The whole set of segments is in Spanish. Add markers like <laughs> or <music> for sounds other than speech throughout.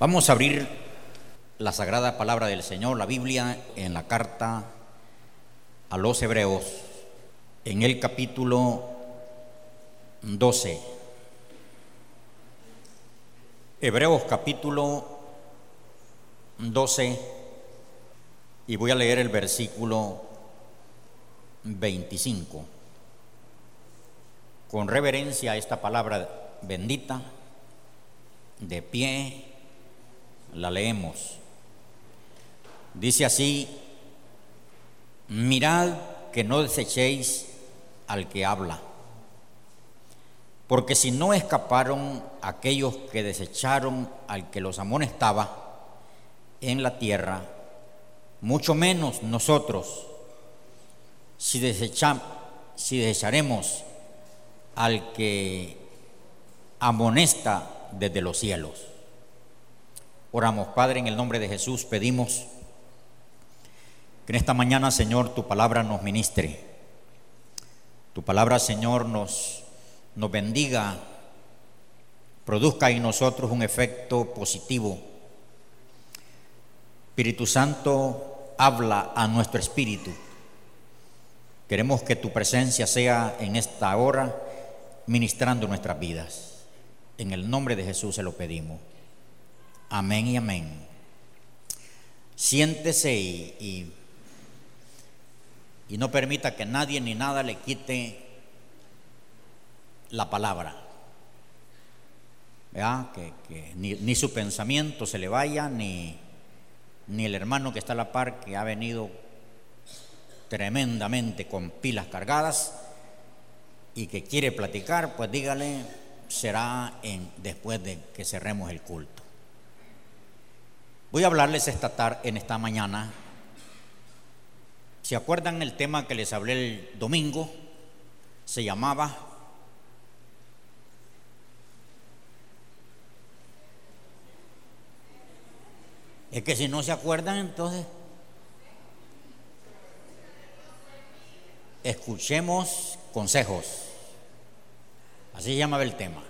Vamos a abrir la sagrada palabra del Señor, la Biblia, en la carta a los Hebreos, en el capítulo 12. Hebreos capítulo 12, y voy a leer el versículo 25. Con reverencia a esta palabra bendita, de pie, la leemos. Dice así, mirad que no desechéis al que habla, porque si no escaparon aquellos que desecharon al que los amonestaba en la tierra, mucho menos nosotros, si, desecha- si desecharemos al que amonesta desde los cielos. Oramos, Padre, en el nombre de Jesús pedimos que en esta mañana, Señor, tu palabra nos ministre. Tu palabra, Señor, nos, nos bendiga, produzca en nosotros un efecto positivo. Espíritu Santo, habla a nuestro espíritu. Queremos que tu presencia sea en esta hora ministrando nuestras vidas. En el nombre de Jesús se lo pedimos. Amén y amén. Siéntese y, y, no permita que nadie ni nada le quite la palabra. ¿Verdad? Que, ni, su pensamiento se le vaya, ni, ni el hermano que está a la par que ha venido tremendamente con pilas cargadas y que quiere platicar, pues dígale, será después de que cerremos el culto. Voy a hablarles esta tarde, en esta mañana. ¿Se acuerdan el tema que les hablé el domingo? Se llamaba Es que si no se acuerdan, entonces escuchemos consejos. Así se llamaba el tema.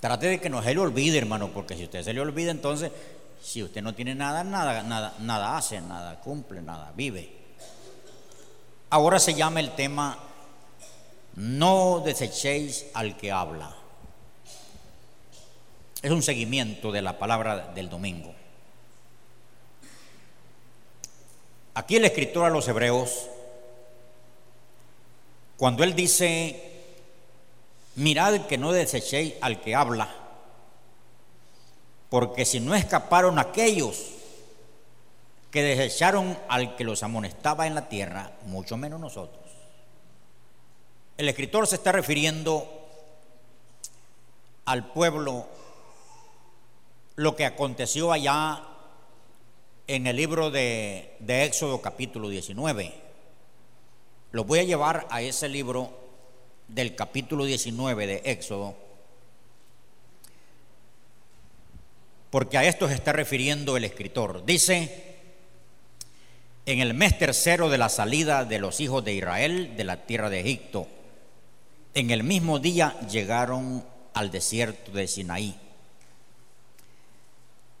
Trate de que no se le olvide, hermano, porque si usted se le olvida, entonces, si usted no tiene nada, nada, nada, nada hace, nada cumple, nada vive. Ahora se llama el tema No desechéis al que habla. Es un seguimiento de la palabra del domingo. Aquí el escritor a los hebreos, cuando él dice, mirad que no desechéis al que habla, porque si no escaparon aquellos que desecharon al que los amonestaba en la tierra, mucho menos nosotros. El escritor se está refiriendo al pueblo lo que aconteció allá en el libro de, de Éxodo capítulo 19. Lo voy a llevar a ese libro del capítulo 19 de Éxodo, porque a esto se está refiriendo el escritor. Dice, en el mes tercero de la salida de los hijos de Israel de la tierra de Egipto, en el mismo día llegaron al desierto de Sinaí.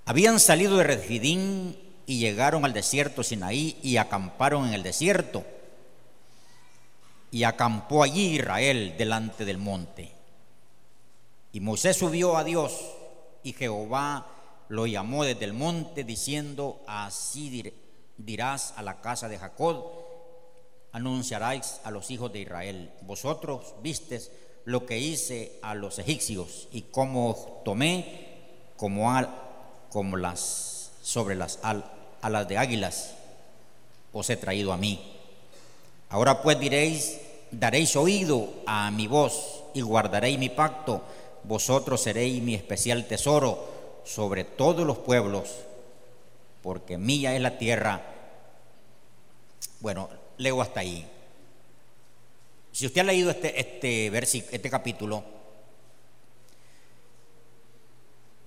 Habían salido de Refidín y llegaron al desierto Sinaí y acamparon en el desierto. Y acampó allí Israel delante del monte. Y Moisés subió a Dios y Jehová lo llamó desde el monte diciendo, así dirás a la casa de Jacob, anunciaráis a los hijos de Israel, vosotros vistes lo que hice a los egipcios y cómo tomé como, como las sobre las alas de águilas os he traído a mí. Ahora pues diréis, daréis oído a mi voz y guardaréis mi pacto, vosotros seréis mi especial tesoro sobre todos los pueblos, porque mía es la tierra. Bueno, leo hasta ahí. Si usted ha leído este, este, este capítulo,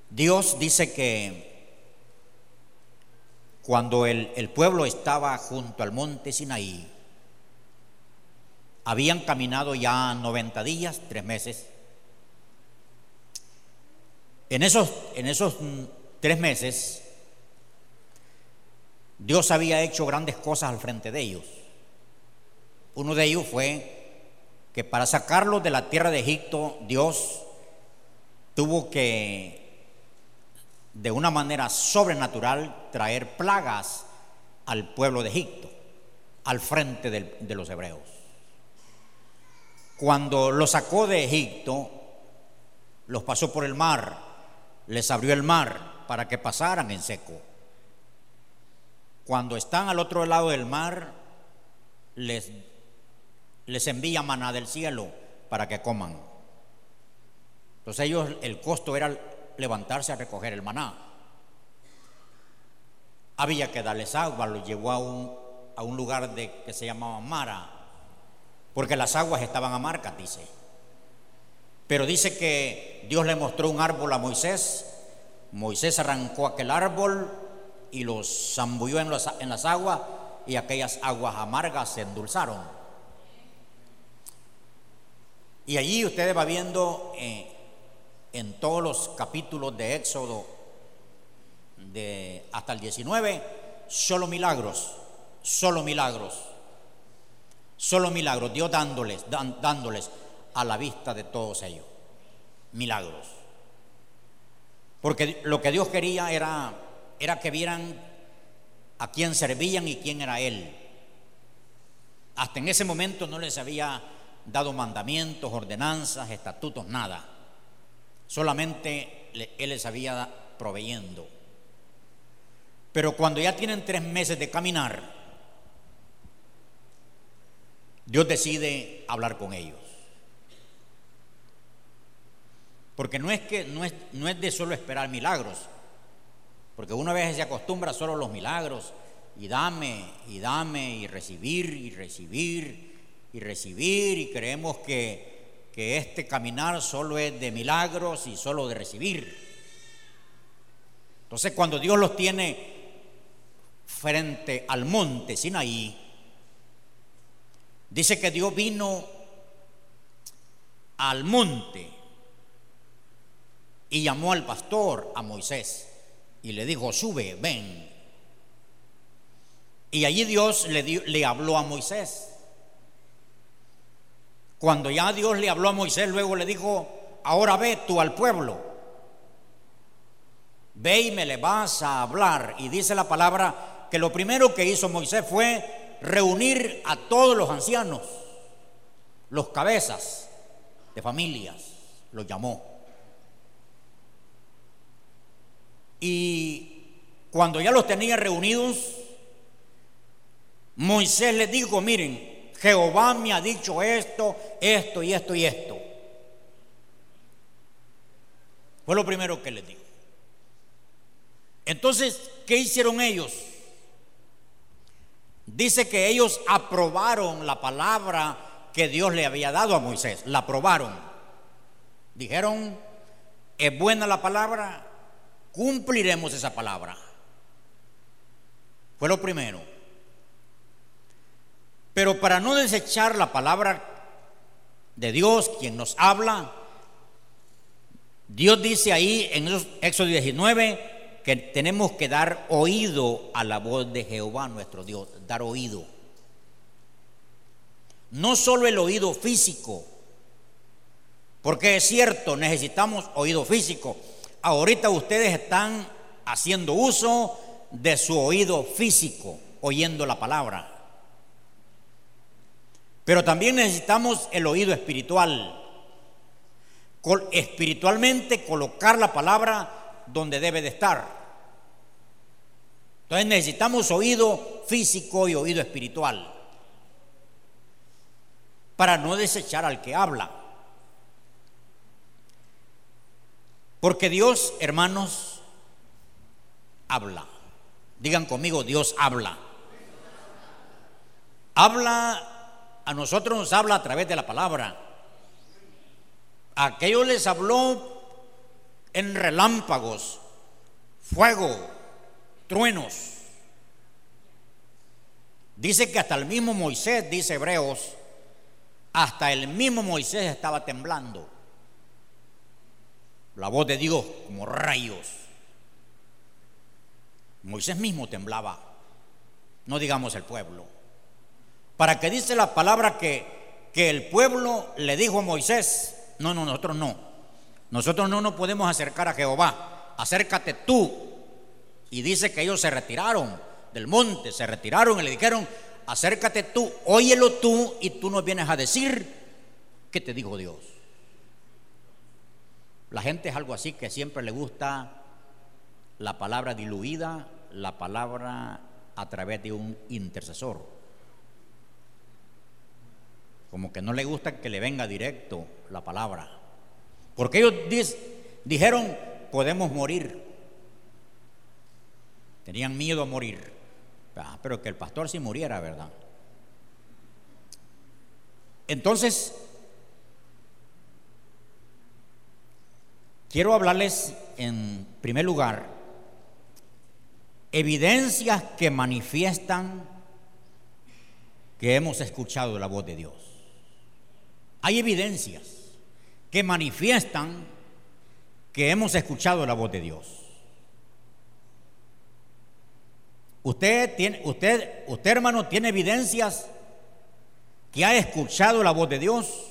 Dios dice que cuando el, el pueblo estaba junto al monte Sinaí, habían caminado ya 90 días, tres meses. En esos, en esos tres meses, Dios había hecho grandes cosas al frente de elos. Uno de ellos fue que para sacarlos de la tierra de Egipto, Dios tuvo que de una manera sobrenatural traer plagas al pueblo de Egipto, al frente de los hebreos. Cuando los sacó de Egipto, los pasó por el mar, les abrió el mar para que pasaran en seco. Cuando están al otro lado del mar, les, les envía maná del cielo para que coman. Entonces ellos, el costo era levantarse a recoger el maná. Había que darles agua, los llevó a un, a un lugar de, que se llamaba Mara, porque las aguas estaban amargas, dice. Pero dice que Dios le mostró un árbol a Moisés, Moisés arrancó aquel árbol y los zambulló en, en las aguas y aquellas aguas amargas se endulzaron. Y allí ustedes va viendo eh, en todos los capítulos de Éxodo de hasta el 19, solo milagros, solo milagros, solo milagros, Dios dándoles, dándoles a la vista de todos ellos, milagros. Porque lo que Dios quería era, era que vieran a quién servían y quién era Él. Hasta en ese momento no les había dado mandamientos, ordenanzas, estatutos, nada. Solamente Él les había proveyendo. Pero cuando ya tienen tres meses de caminar, Dios decide hablar con ellos. Porque no es que no es, no es de solo esperar milagros, porque una vez se acostumbra solo a los milagros y dame y dame y recibir y recibir y recibir y creemos que que este caminar solo es de milagros y solo de recibir. Entonces cuando Dios los tiene frente al monte Sinaí, dice que Dios vino al monte y llamó al pastor, a Moisés, y le dijo, sube, ven. Y allí Dios le, le habló a Moisés. Cuando ya Dios le habló a Moisés, luego le dijo, ahora ve tú al pueblo. ve y me le vas a hablar. Y dice la palabra que lo primero que hizo Moisés fue reunir a todos los ancianos, los cabezas de familias, los llamó. Y cuando ya los tenía reunidos, Moisés les dijo, miren, Jehová me ha dicho esto, esto y esto y esto. Fue lo primero que les dijo. Entonces, ¿qué hicieron ellos? Dice que ellos aprobaron la palabra que Dios le había dado a Moisés. La aprobaron. Dijeron, es buena la palabra, cumpliremos esa palabra. Fue lo primero. Pero para no desechar la palabra de Dios, quien nos habla, Dios dice ahí en Éxodo 19 que tenemos que dar oído a la voz de Jehová nuestro Dios, dar oído. No solo el oído físico, porque es cierto, necesitamos oído físico. Ahorita ustedes están haciendo uso de su oído físico, oyendo la palabra. Pero también necesitamos el oído espiritual. Espiritualmente colocar la palabra donde debe de estar. Entonces necesitamos oído físico y oído espiritual para no desechar al que habla. Porque Dios, hermanos, habla. Digan conmigo, Dios habla. Habla, a nosotros nos habla a través de la palabra. A aquellos les habló en relámpagos, fuego, truenos. Dice que hasta el mismo Moisés, dice Hebreos, hasta el mismo Moisés estaba temblando. La voz de Dios como rayos. Moisés mismo temblaba, no digamos el pueblo. Para que dice la palabra que, que el pueblo le dijo a Moisés, no, no, nosotros no. Nosotros no nos podemos acercar a Jehová. Acércate tú. Y dice que ellos se retiraron del monte, se retiraron y le dijeron, acércate tú, óyelo tú y tú nos vienes a decir qué te dijo Dios. La gente es algo así que siempre le gusta la palabra diluida, la palabra a través de un intercesor. Como que no le gusta que le venga directo la palabra. Porque ellos dijeron, podemos morir. Tenían miedo a morir. Ah, pero que el pastor si muriera, ¿verdad? Entonces, quiero hablarles en primer lugar evidencias que manifiestan que hemos escuchado la voz de Dios. Hay evidencias que manifiestan que hemos escuchado la voz de Dios. Usted tiene, usted, usted hermano, tiene evidencias que ha escuchado la voz de Dios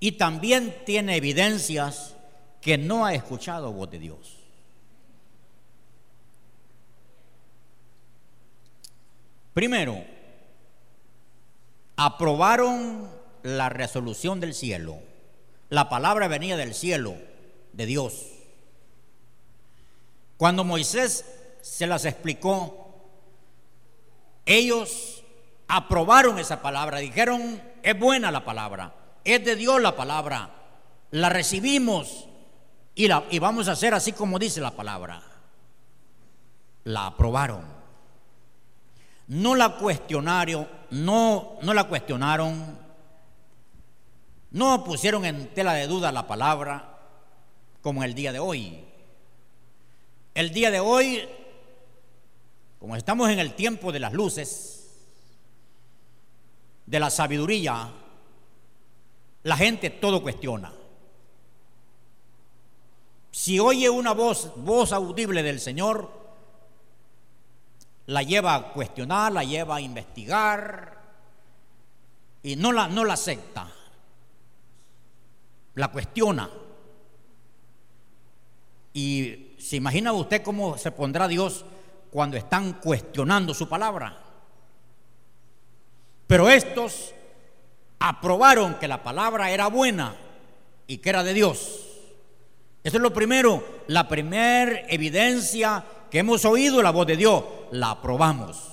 y también tiene evidencias que no ha escuchado voz de Dios. Primero, aprobaron la resolución del cielo. La palabra venía del cielo, de Dios. Cuando Moisés se las explicó, ellos aprobaron esa palabra, dijeron, es buena la palabra, es de Dios la palabra, la recibimos y, la, y vamos a hacer así como dice la palabra. La aprobaron no la cuestionaron, no, no la cuestionaron, no pusieron en tela de duda la palabra como el día de hoy. El día de hoy, como estamos en el tiempo de las luces, de la sabiduría, la gente todo cuestiona. Si oye una voz, voz audible del Señor, la lleva a cuestionar, la lleva a investigar y no la, no la acepta, la cuestiona. Y se imagina usted cómo se pondrá Dios cuando están cuestionando su palabra. Pero estos aprobaron que la palabra era buena y que era de Dios. Eso es lo primero, la primera evidencia que hemos oído la voz de Dios, la aprobamos.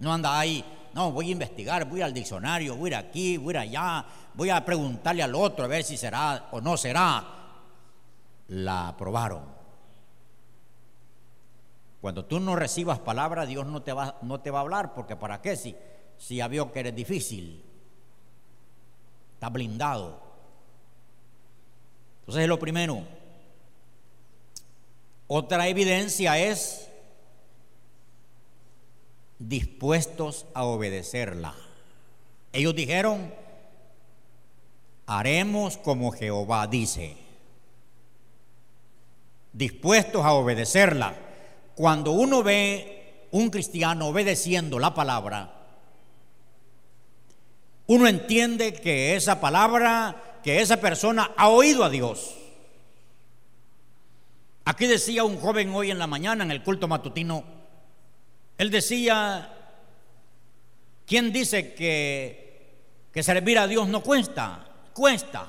No anda ahí, no, voy a investigar, voy al diccionario, voy a ir aquí, voy a ir allá, voy a preguntarle al otro a ver si será o no será. La aprobaron. Cuando tú no recibas palabra, Dios no te va, no te va a hablar, porque ¿para qué? Si, si ya vio que eres difícil, está blindado. Entonces es lo primero. Otra evidencia es dispuestos a obedecerla. Ellos dijeron, haremos como Jehová dice, dispuestos a obedecerla. Cuando uno ve un cristiano obedeciendo la palabra, uno entiende que esa palabra, que esa persona ha oído a Dios. Aquí decía un joven hoy en la mañana en el culto matutino, él decía, ¿quién dice que, que servir a Dios no cuesta? Cuesta.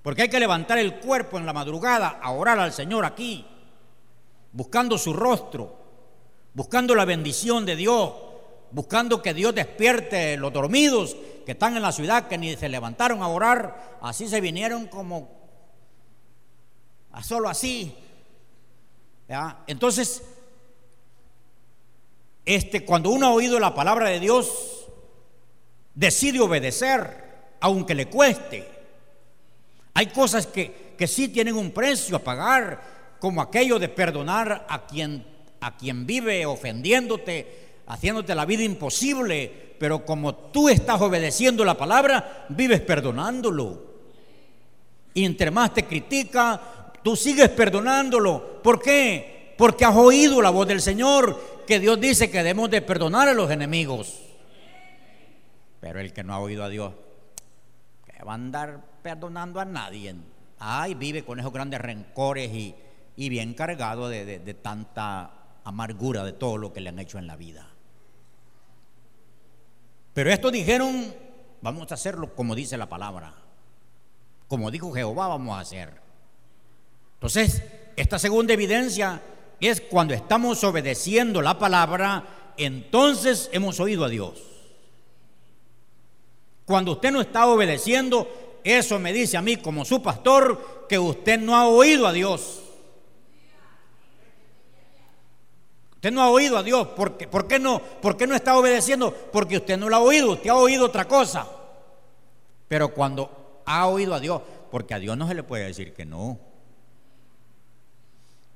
Porque hay que levantar el cuerpo en la madrugada a orar al Señor aquí, buscando su rostro, buscando la bendición de Dios, buscando que Dios despierte los dormidos que están en la ciudad, que ni se levantaron a orar, así se vinieron como a solo así. Entonces, este, cuando uno ha oído la palabra de Dios, decide obedecer, aunque le cueste. Hay cosas que, que sí tienen un precio a pagar, como aquello de perdonar a quien, a quien vive ofendiéndote, haciéndote la vida imposible, pero como tú estás obedeciendo la palabra, vives perdonándolo. Y entre más te critica, tú sigues perdonándolo. ¿Por qué? Porque has oído la voz del Señor, que Dios dice que debemos de perdonar a los enemigos. Pero el que no ha oído a Dios, va a andar perdonando a nadie. Ay, vive con esos grandes rencores y, y bien cargado de, de, de tanta amargura de todo lo que le han hecho en la vida. Pero estos dijeron, vamos a hacerlo como dice la palabra. Como dijo Jehová, vamos a hacer. Entonces, esta segunda evidencia es cuando estamos obedeciendo la palabra, entonces hemos oído a Dios. Cuando usted no está obedeciendo, eso me dice a mí como su pastor que usted no ha oído a Dios. Usted no ha oído a Dios. ¿Por qué, ¿Por qué, no, ¿Por qué no está obedeciendo? Porque usted no lo ha oído, usted ha oído otra cosa. Pero cuando ha oído a Dios, porque a Dios no se le puede decir que no.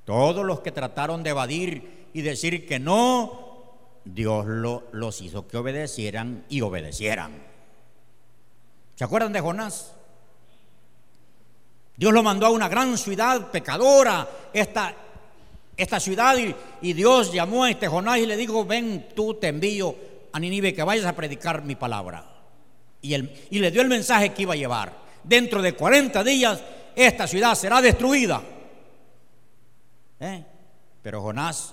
Todos los que trataron de evadir y decir que no, Dios lo, los hizo que obedecieran y obedecieran. ¿Se acuerdan de Jonás? Dios lo mandó a una gran ciudad pecadora, esta, esta ciudad y, Dios llamó a este Jonás y le dijo, ven tú te envío a Ninive que vayas a predicar mi palabra. Y, y le dio el mensaje que iba a llevar. Dentro de 40 días esta ciudad será destruida. ¿Eh? Pero Jonás,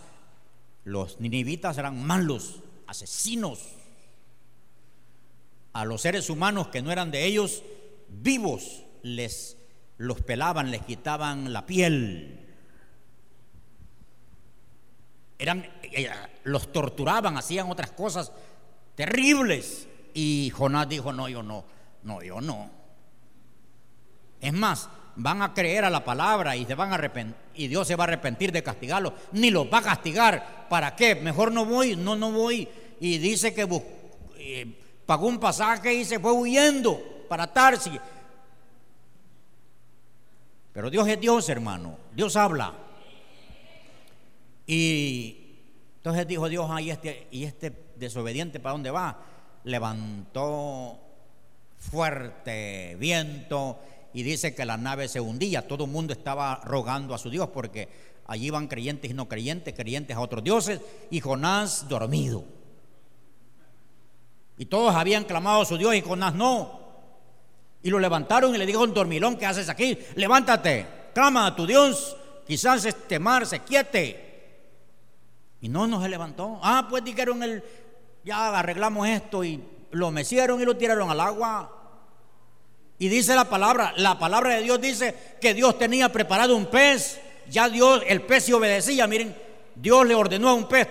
los ninivitas eran malos, asesinos. A los seres humanos que no eran de ellos, vivos, les los pelaban, les quitaban la piel eran, eh, los torturaban, hacían otras cosas terribles. Y Jonás dijo, no, yo no, no, yo no. Es más, van a creer a la palabra y, se van a y Dios se va a arrepentir de castigarlos, ni los va a castigar. ¿Para qué? Mejor no voy, no, no voy. Y dice que eh, pagó un pasaje y se fue huyendo para Tarsi. Pero Dios es Dios, hermano. Dios habla. Y entonces dijo Dios, ah, ¿y este, y este desobediente para dónde va? Levantó fuerte viento y dice que la nave se hundía. Todo el mundo estaba rogando a su Dios porque allí iban creyentes y no creyentes, creyentes a otros dioses y Jonás dormido. Y todos habían clamado a su Dios y Jonás no. Y lo levantaron y le dijo un dormilón, ¿qué haces aquí? Levántate, clama a tu Dios, quizás este mar se quiete. Y no, no se levantó. Ah, pues dijeron el, ya arreglamos esto y lo mecieron y lo tiraron al agua. Y dice la palabra, la palabra de Dios dice que Dios tenía preparado un pez. Ya Dios, el pez se obedecía. Miren, Dios le ordenó a un pez,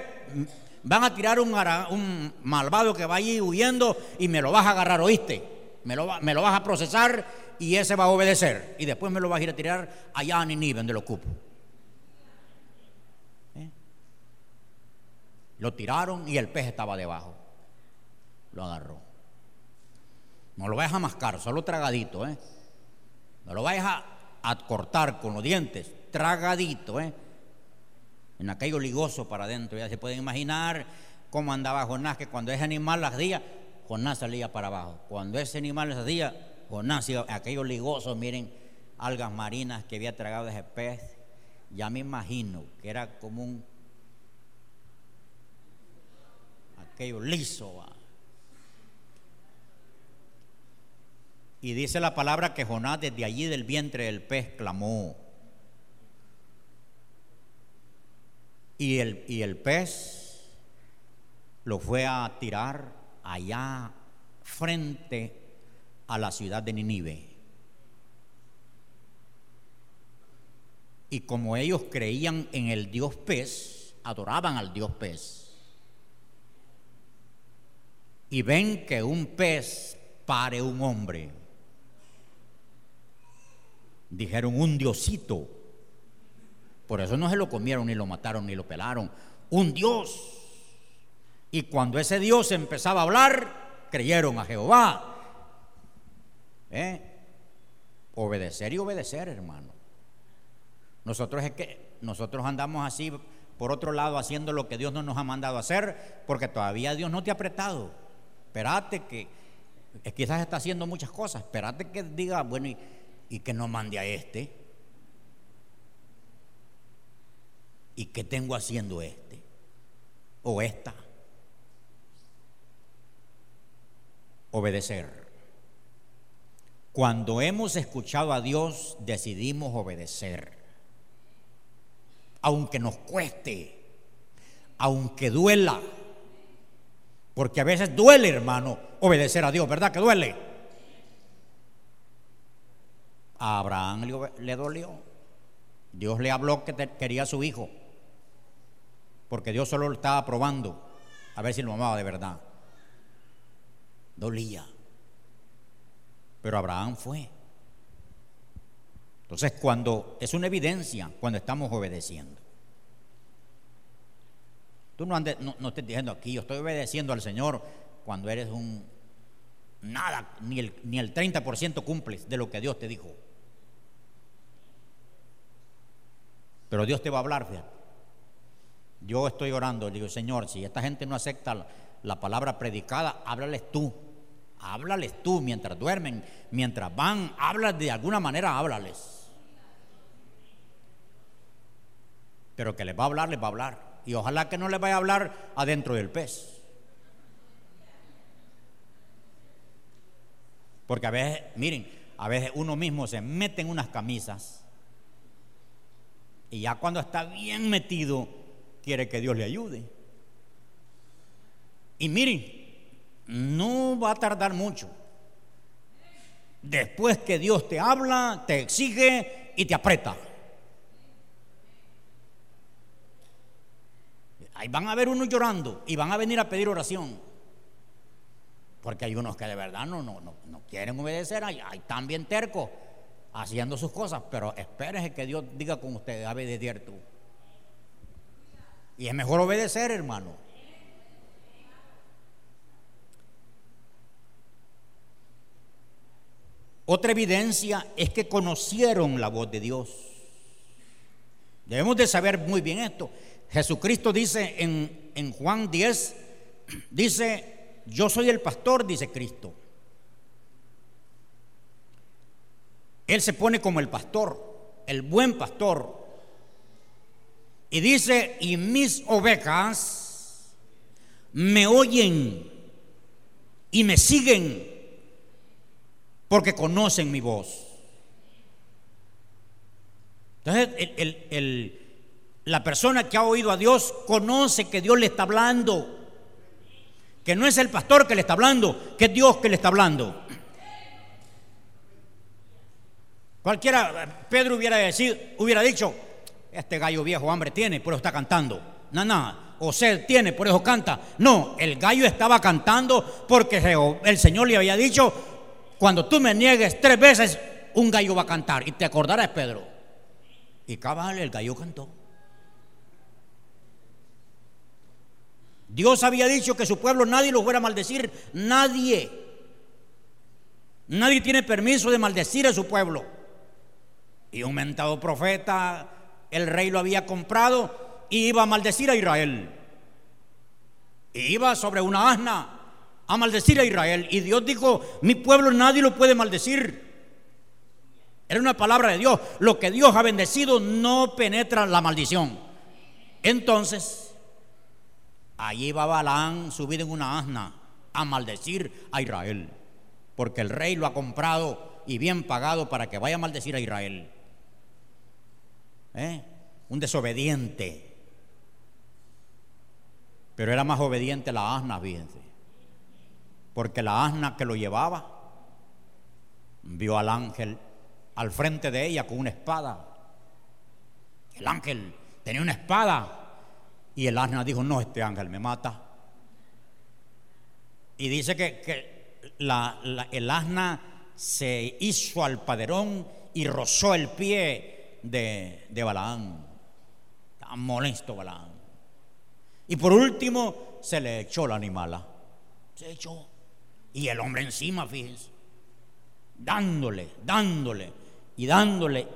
van a tirar un, malvado que va allí huyendo y me lo vas a agarrar, ¿oíste? Me lo, me lo vas a procesar y ese va a obedecer. Y después me lo vas a ir a tirar allá a Ninive, donde lo ocupo. ¿Eh? Lo tiraron y el pez estaba debajo. Lo agarró. No lo vayas a mascar, solo tragadito, ¿eh? No lo vayas a, a cortar con los dientes, tragadito, ¿eh? En aquello ligoso para adentro. Ya se pueden imaginar cómo andaba Jonás, que cuando ese animal las hacía, Jonás salía para abajo. Cuando ese animal las hacía, Jonás iba, aquello ligoso, miren, algas marinas que había tragado ese pez. Ya me imagino que era como un aquello liso. Y dice la palabra que Jonás desde allí del vientre del pez clamó. Y el, y el pez lo fue a tirar allá frente a la ciudad de Ninive. Y como ellos creían en el dios pez, adoraban al dios pez. Y ven que un pez pare un hombre. Dijeron un diosito por eso no se lo comieron, ni lo mataron, ni lo pelaron. Un Dios. Y cuando ese Dios empezaba a hablar, creyeron a Jehová. ¿Eh? Obedecer y obedecer, hermano. Nosotros que nosotros andamos así por otro lado haciendo lo que Dios no nos ha mandado hacer, porque todavía Dios no te ha apretado. Espérate que quizás está haciendo muchas cosas. Espérate que diga, bueno, y que no mande a este. ¿Y qué tengo haciendo este? O esta. Obedecer. Cuando hemos escuchado a Dios, decidimos obedecer. Aunque nos cueste, aunque duela. Porque a veces duele, hermano, obedecer a Dios, ¿verdad que duele? A Abraham le dolió. Dios le habló que quería a su hijo porque Dios solo lo estaba probando a ver si lo amaba de verdad. Dolía. Pero Abraham fue. Entonces, cuando es una evidencia, cuando estamos obedeciendo. Tú no, andes, no, estés diciendo aquí, yo estoy obedeciendo al Señor cuando eres un nada, ni el, ni el 30% cumples de lo que Dios te dijo. Pero Dios te va a hablar, fíjate. Yo estoy orando, digo, Señor, si esta gente no acepta la, palabra predicada, háblales tú. Háblales tú mientras duermen, mientras van, hablas de alguna manera, háblales. Pero que les va a hablar, les va a hablar. Y ojalá que no les vaya a hablar adentro del pez. Porque a veces, miren, a veces uno mismo se mete en unas camisas y ya cuando está bien metido, quiere que Dios le ayude. Y miren, no va a tardar mucho. Después que Dios te habla, te exige y te aprieta. Ahí van a ver unos llorando y van a venir a pedir oración. Porque hay unos que de verdad no, no, no, quieren obedecer, ahí, están bien tercos haciendo sus cosas, pero espérense que Dios diga con ustedes, ave de cierto. Y es mejor obedecer, hermano. Otra evidencia es que conocieron la voz de Dios. Debemos de saber muy bien esto. Jesucristo dice en, en Juan 10, <clears throat> dice, yo soy el pastor, dice Cristo. Él se pone como el pastor, el buen pastor. Y dice, y mis ovejas me oyen y me siguen porque conocen mi voz. Entonces, la persona que ha oído a Dios conoce que Dios le está hablando. Que no es el pastor que le está hablando, que es Dios que le está hablando. Cualquiera, Pedro hubiera dicho, este gallo viejo hambre tiene, por eso está cantando. No, o sed tiene, por eso canta. No, el gallo estaba cantando porque el Señor le había dicho, cuando tú me niegues tres veces, un gallo va a cantar. Y te acordarás, Pedro. Y cabal, el gallo cantó. Dios había dicho que su pueblo nadie lo fuera a maldecir, nadie. Nadie tiene permiso de maldecir a su pueblo. Y un mentado profeta, el rey lo había comprado y iba a maldecir a Israel. Iba sobre una asna a maldecir a Israel. Y Dios dijo, mi pueblo nadie lo puede maldecir. Era una palabra de Dios. Lo que Dios ha bendecido no penetra la maldición. Entonces, allí va Balaán subido en una asna a maldecir a Israel. Porque el rey lo ha comprado y bien pagado para que vaya a maldecir a Israel. ¿Eh? Un desobediente. Pero era más obediente la asna, fíjense. Porque la asna que lo llevaba vio al ángel al frente de ella con una espada. El ángel tenía una espada. Y el asna dijo, no, este ángel me mata. Y dice que, que el asna se hizo al paderón y rozó el pie de, de Balaán. Estaba molesto Balaán. Y por último se le echó la animala. Se echó. Y el hombre encima, fíjense. Dándole, dándole y dándole.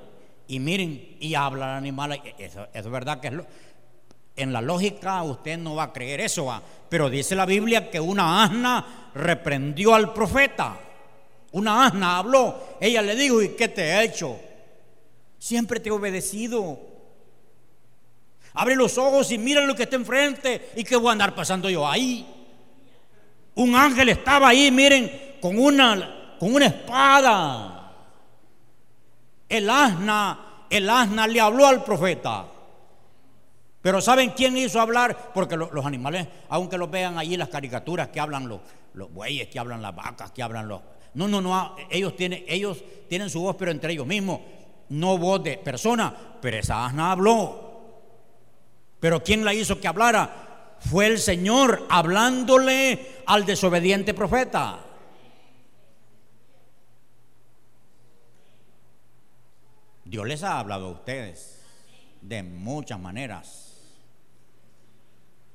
Y miren, y habla el animal. Eso, eso es verdad que es lo- en la lógica usted no va a creer eso, va. pero dice la Biblia que una asna reprendió al profeta. Una asna habló. Ella le dijo, ¿y qué te he hecho? Siempre te he obedecido. Abre los ojos y mira lo que está enfrente y que voy a andar pasando yo ahí. Un ángel estaba ahí, miren, con una, con una espada. El asna, el asna le habló al profeta. Pero ¿saben quién hizo hablar? Porque lo- los animales, aunque los vean allí las caricaturas que hablan los, los bueyes, que hablan las vacas, que hablan los... No, no, no, ellos tienen, ellos tienen su voz, pero entre ellos mismos, no voz de persona, pero esa asna habló. Pero ¿quién la hizo que hablara? Fue el Señor hablándole al desobediente profeta. Dios les ha hablado a ustedes de muchas maneras.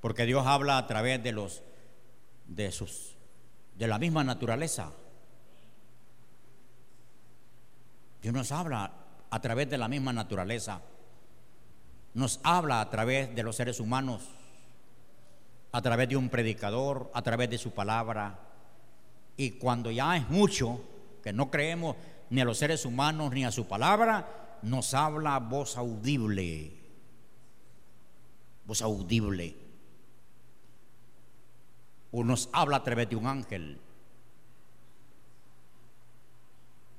Porque Dios habla a través de los de sus de la misma naturaleza. Dios nos habla a través de la misma naturaleza. Nos habla a través de los seres humanos, a través de un predicador, a través de su palabra. Y cuando ya es mucho, que no creemos ni a los seres humanos ni a su palabra, nos habla voz audible. Voz audible. O nos habla a través de un ángel.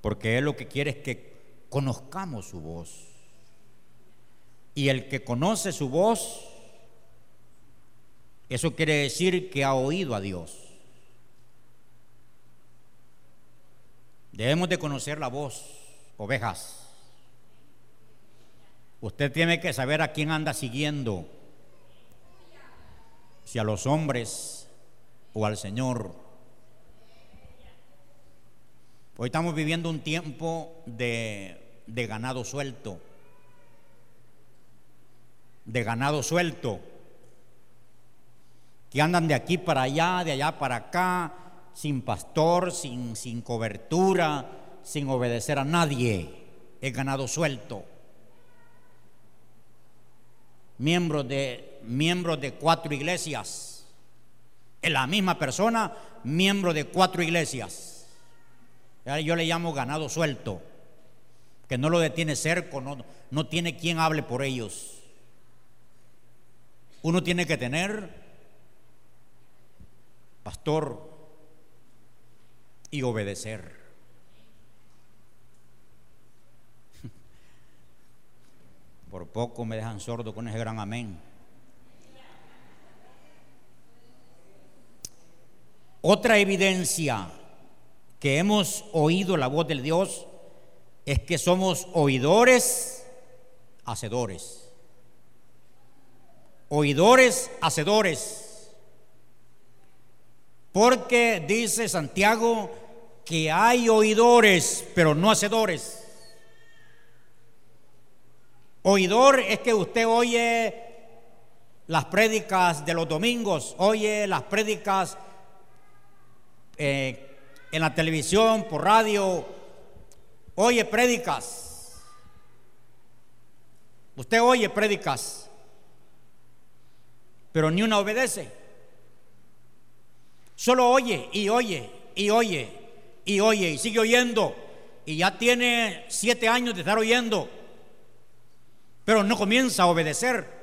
Porque Él lo que quiere es que conozcamos su voz. Y el que conoce su voz, eso quiere decir que ha oído a Dios. Debemos de conocer la voz, ovejas. Usted tiene que saber a quién anda siguiendo, si a los hombres o al Señor. Hoy estamos viviendo un tiempo de, de ganado suelto, de ganado suelto, que andan de aquí para allá, de allá para acá, sin pastor, sin, sin cobertura, sin obedecer a nadie. Es ganado suelto. Miembros de, miembros de cuatro iglesias. Es la misma persona, miembro de cuatro iglesias. Yo le llamo ganado suelto, que no lo detiene cerco, no, no tiene quien hable por ellos. Uno tiene que tener pastor y obedecer. <laughs> Por poco me dejan sordo con ese gran amén. Otra evidencia que hemos oído la voz del Dios es que somos oidores, hacedores. Oidores, hacedores. Porque dice Santiago que hay oidores, pero no hacedores. Oidor es que usted oye las prédicas de los domingos, oye las prédicas eh, en la televisión, por radio, oye prédicas. Usted oye prédicas, pero ni una obedece. Solo oye y oye y oye y oye y sigue oyendo. Y ya tiene siete años de estar oyendo, pero no comienza a obedecer.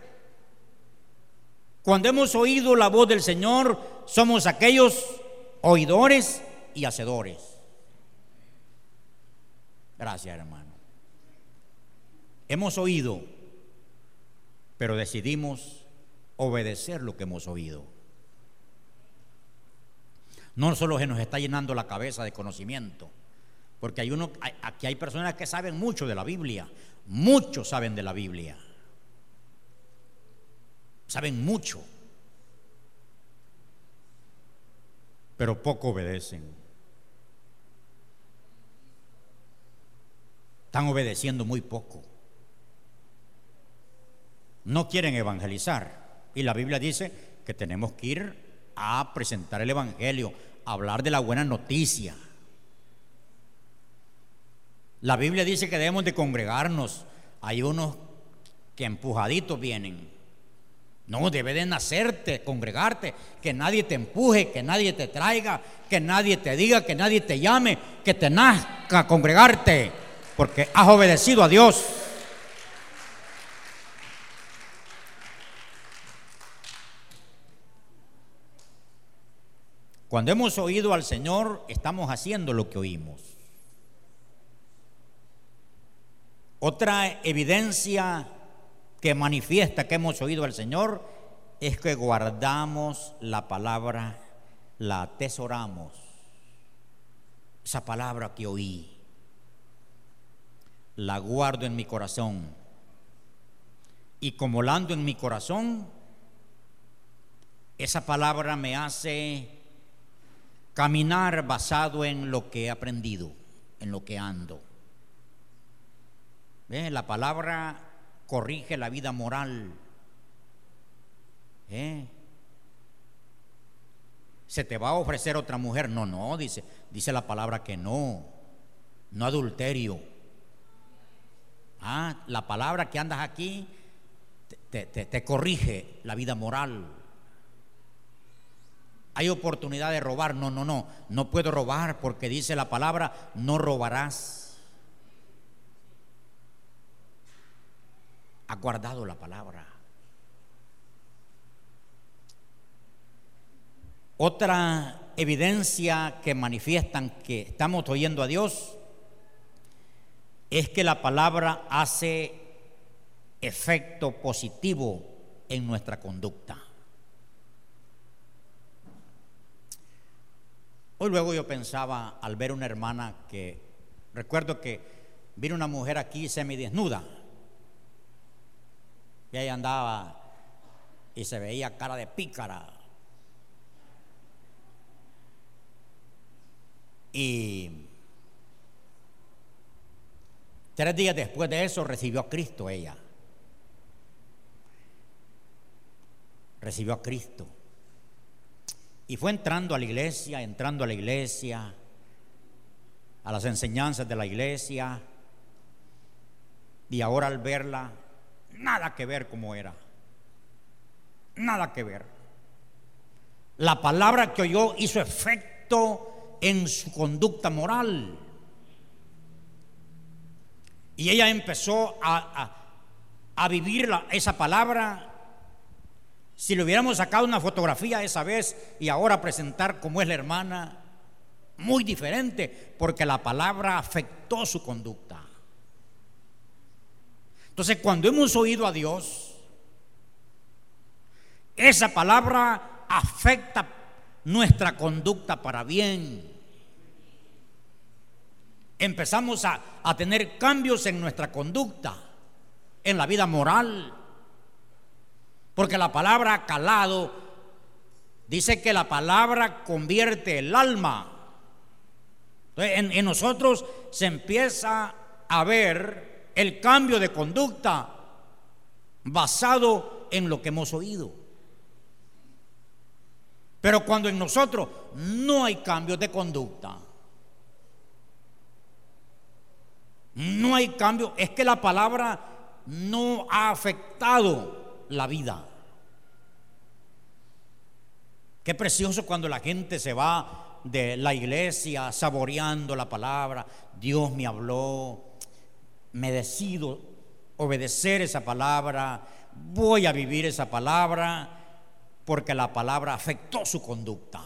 Cuando hemos oído la voz del Señor, somos aquellos oidores y hacedores. Gracias, hermano. Hemos oído, pero decidimos obedecer lo que hemos oído. No solo se nos está llenando la cabeza de conocimiento, porque hay uno, aquí hay personas que saben mucho de la Biblia, muchos saben de la Biblia, saben mucho, pero poco obedecen. Están obedeciendo muy poco. No quieren evangelizar. Y la Biblia dice que tenemos que ir a presentar el Evangelio, hablar de la buena noticia. La Biblia dice que debemos de congregarnos. Hay unos que empujaditos vienen. No, debe de nacerte, congregarte, que nadie te empuje, que nadie te traiga, que nadie te diga, que nadie te llame, que te nazca congregarte, porque has obedecido a Dios. Cuando hemos oído al Señor, estamos haciendo lo que oímos. Otra evidencia que manifiesta que hemos oído al Señor es que guardamos la palabra, la atesoramos. Esa palabra que oí, la guardo en mi corazón. Y como la ando en mi corazón, esa palabra me hace caminar basado en lo que he aprendido, en lo que ando. La palabra corrige la vida moral. ¿Eh? ¿Se te va a ofrecer otra mujer? No, no, dice, dice la palabra que no, no adulterio. Ah, la palabra que andas aquí te corrige la vida moral. Hay oportunidad de robar. No, no, no. No puedo robar porque dice la palabra, no robarás. Ha guardado la palabra. Otra evidencia que manifiestan que estamos oyendo a Dios es que la palabra hace efecto positivo en nuestra conducta. Hoy luego yo pensaba al ver una hermana que, recuerdo que vino una mujer aquí semidesnuda, y ella andaba y se veía cara de pícara. Y tres días después de eso recibió a Cristo ella. Recibió a Cristo. Y fue entrando a la iglesia, entrando a la iglesia, a las enseñanzas de la iglesia. Y ahora al verla, nada que ver como era. Nada que ver. La palabra que oyó hizo efecto en su conducta moral. Y ella empezó a, a, vivir esa palabra si le hubiéramos sacado una fotografía esa vez y ahora presentar cómo es la hermana, muy diferente, porque la palabra afectó su conducta. Entonces, cuando hemos oído a Dios, esa palabra afecta nuestra conducta para bien. Empezamos a, a tener cambios en nuestra conducta, en la vida moral. Porque la palabra calado dice que la palabra convierte el alma. Entonces, en, nosotros se empieza a ver el cambio de conducta basado en lo que hemos oído. Pero cuando en nosotros no hay cambios de conducta, no hay cambio, es que la palabra no ha afectado la vida. Qué precioso cuando la gente se va de la iglesia saboreando la palabra. Dios me habló, me decido obedecer esa palabra, voy a vivir esa palabra, porque la palabra afectó su conducta.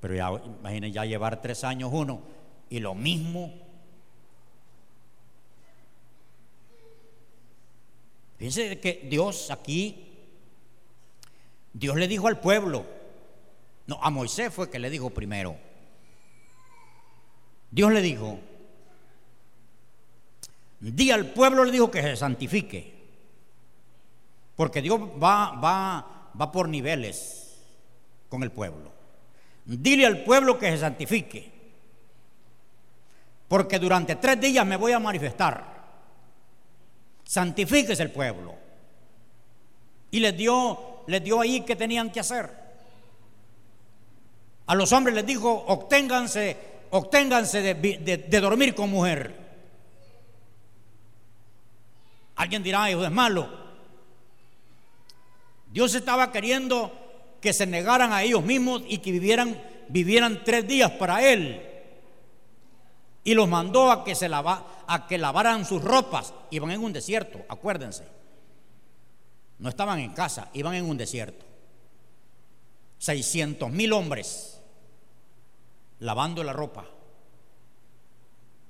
Pero ya, imaginen ya llevar tres años uno y lo mismo. Fíjense que Dios aquí Dios le dijo al pueblo, no, a Moisés fue que le dijo primero. Dios le dijo, di al pueblo, le dijo que se santifique, porque Dios va, va, va por niveles con el pueblo. Dile al pueblo que se santifique, porque durante tres días me voy a manifestar. Santifíquese el pueblo. Y les dio les dio ahí que tenían que hacer. A los hombres les dijo, obténganse, obténganse de, dormir con mujer. Alguien dirá, hijo es malo. Dios estaba queriendo que se negaran a ellos mismos y que vivieran, vivieran tres días para Él. Y los mandó a que, se a que lavaran sus ropas. Iban en un desierto, acuérdense. No estaban en casa, iban en un desierto. 600 mil hombres lavando la ropa.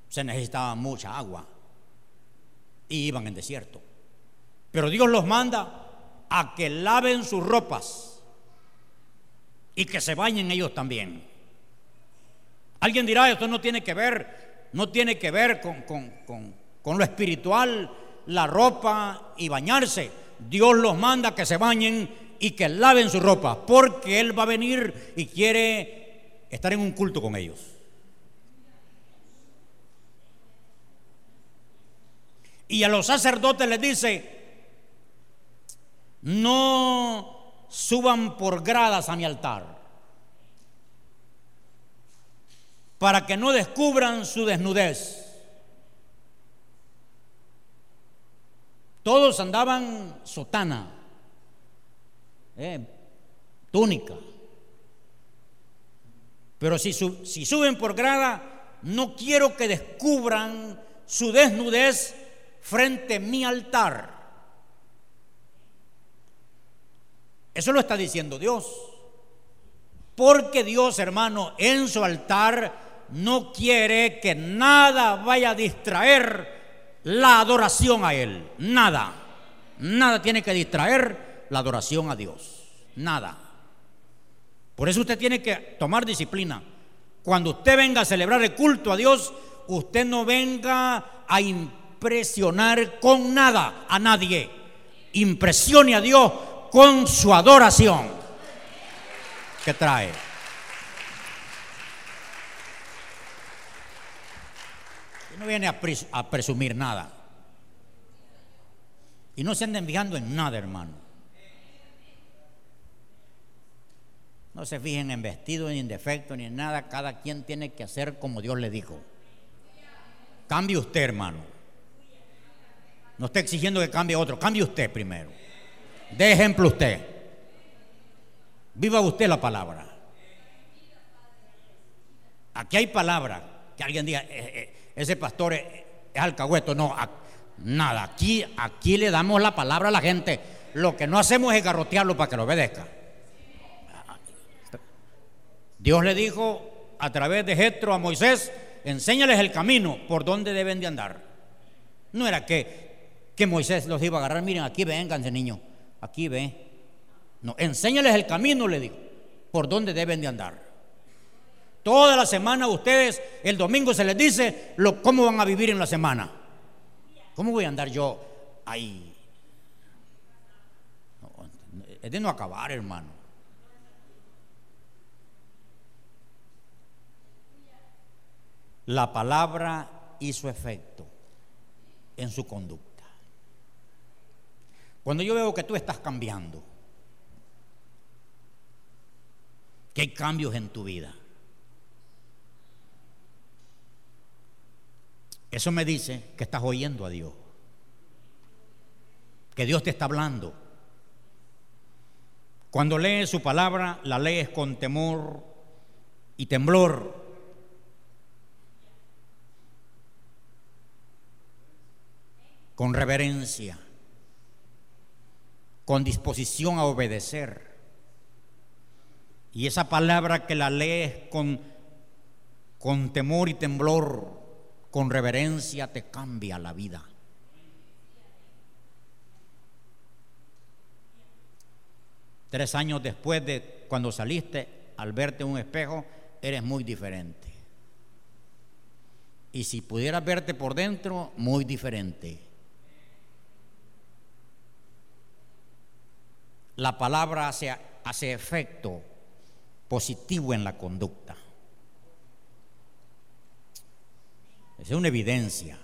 Se necesitaba mucha agua y iban en desierto. Pero Dios los manda a que laven sus ropas y que se bañen ellos también. Alguien dirá, esto no tiene que ver, no tiene que ver con, con, con lo espiritual, la ropa y bañarse. Dios los manda que se bañen y que laven su ropa, porque Él va a venir y quiere estar en un culto con ellos. Y a los sacerdotes les dice, no suban por gradas a mi altar, para que no descubran su desnudez. Todos andaban sotana, eh, túnica. Pero si, si suben por grada, no quiero que descubran su desnudez frente a mi altar. Eso lo está diciendo Dios. Porque Dios, hermano, en su altar no quiere que nada vaya a distraer la adoración a Él. Nada. Nada tiene que distraer la adoración a Dios. Nada. Por eso usted tiene que tomar disciplina. Cuando usted venga a celebrar el culto a Dios, usted no venga a impresionar con nada a nadie. Impresione a Dios con su adoración que trae. No viene a, presumir nada. Y no se anden fijando en nada, hermano. No se fijen en vestido, ni en defecto, ni en nada. Cada quien tiene que hacer como Dios le dijo. Cambie usted, hermano. No esté exigiendo que cambie otro. Cambie usted primero. De ejemplo usted. Viva usted la palabra. Aquí hay palabra. Que alguien diga, eh, eh, ese pastor es, alcahueto. No, nada. Aquí, aquí le damos la palabra a la gente. Lo que no hacemos es garrotearlo para que lo obedezca. Dios le dijo a través de Jetro a Moisés, enséñales el camino por donde deben de andar. No era que, que Moisés los iba a agarrar, miren, aquí vénganse niños, aquí ve. No, enséñales el camino, le digo, por donde deben de andar. Toda la semana ustedes, el domingo se les dice cómo van a vivir en la semana. ¿Cómo voy a andar yo ahí? No, es de no acabar, hermano. La palabra hizo efecto en su conducta. Cuando yo veo que tú estás cambiando, que hay cambios en tu vida, Eso me dice que estás oyendo a Dios. Que Dios te está hablando. Cuando lees su palabra, la lees con temor y temblor. Con reverencia. Con disposición a obedecer. Y esa palabra que la lees con, con temor y temblor con reverencia te cambia la vida. Tres años después de cuando saliste, al verte en un espejo, eres muy diferente. Y si pudieras verte por dentro, muy diferente. La palabra hace, hace efecto positivo en la conducta. Es una evidencia.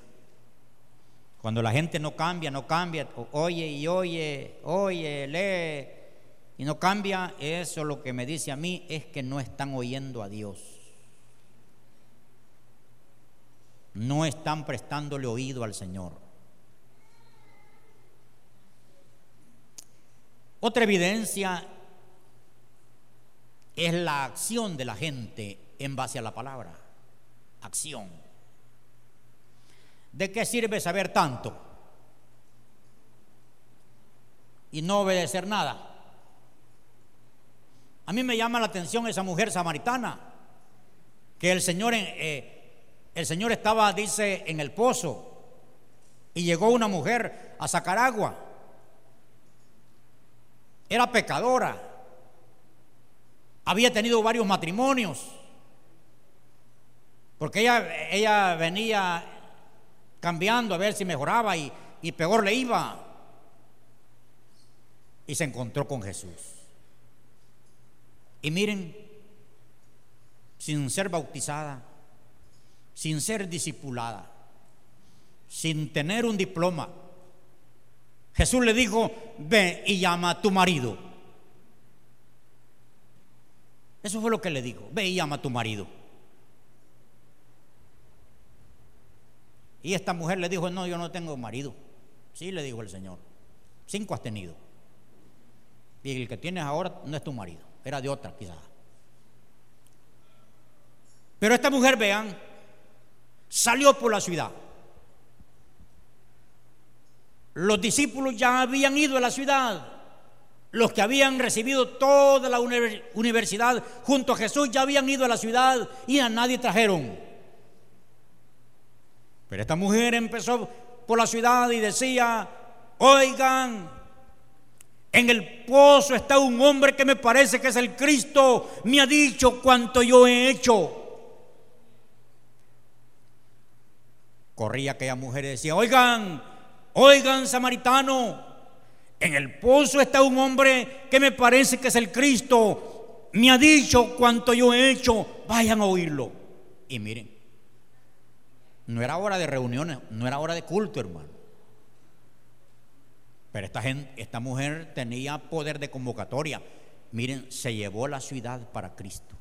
Cuando la gente no cambia, no cambia, oye y oye, oye, lee y no cambia, eso lo que me dice a mí es que no están oyendo a Dios. No están prestándole oído al Señor. Otra evidencia es la acción de la gente en base a la palabra. Acción. ¿De qué sirve saber tanto y no obedecer nada? A mí me llama la atención esa mujer samaritana, que el Señor, eh, el Señor estaba, dice, en el pozo y llegó una mujer a sacar agua. Era pecadora, había tenido varios matrimonios, porque ella, ella venía cambiando a ver si mejoraba y, peor le iba. Y se encontró con Jesús. Y miren, sin ser bautizada, sin ser discipulada, sin tener un diploma, Jesús le dijo, ve y llama a tu marido. Eso fue lo que le dijo, ve y llama a tu marido. Y esta mujer le dijo, no, yo no tengo marido. Sí, le dijo el Señor. Cinco has tenido. Y el que tienes ahora no es tu marido, era de otra quizás. Pero esta mujer, vean, salió por la ciudad. Los discípulos ya habían ido a la ciudad. Los que habían recibido toda la universidad junto a Jesús ya habían ido a la ciudad y a nadie trajeron. Pero esta mujer empezó por la ciudad y decía, oigan, en el pozo está un hombre que me parece que es el Cristo, me ha dicho cuanto yo he hecho. Corría aquella mujer y decía, oigan, oigan samaritano, en el pozo está un hombre que me parece que es el Cristo, me ha dicho cuanto yo he hecho, vayan a oírlo. Y miren, no era hora de reuniones, no era hora de culto, hermano. Pero esta, gente, esta mujer tenía poder de convocatoria. Miren, se llevó la ciudad para Cristo.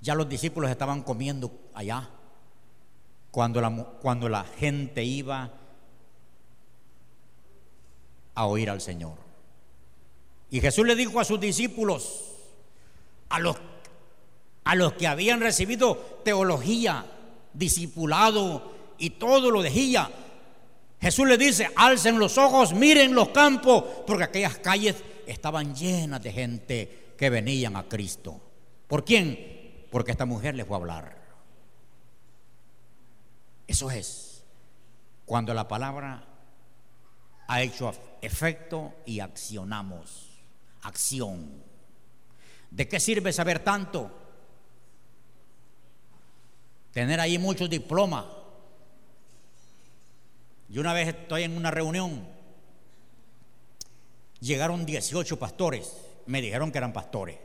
Ya los discípulos estaban comiendo allá cuando la, cuando la gente iba a oír al Señor. Y Jesús le dijo a sus discípulos, a los a los que habían recibido teología, discipulado y todo lo dejía. Jesús le dice, alcen los ojos, miren los campos, porque aquellas calles estaban llenas de gente que venían a Cristo. ¿Por quién? Porque esta mujer les fue a hablar. Eso es. Cuando la palabra ha hecho efecto y accionamos. Acción. ¿De qué sirve saber tanto? Tener ahí muchos diplomas. Y una vez estoy en una reunión, llegaron 18 pastores, me dijeron que eran pastores.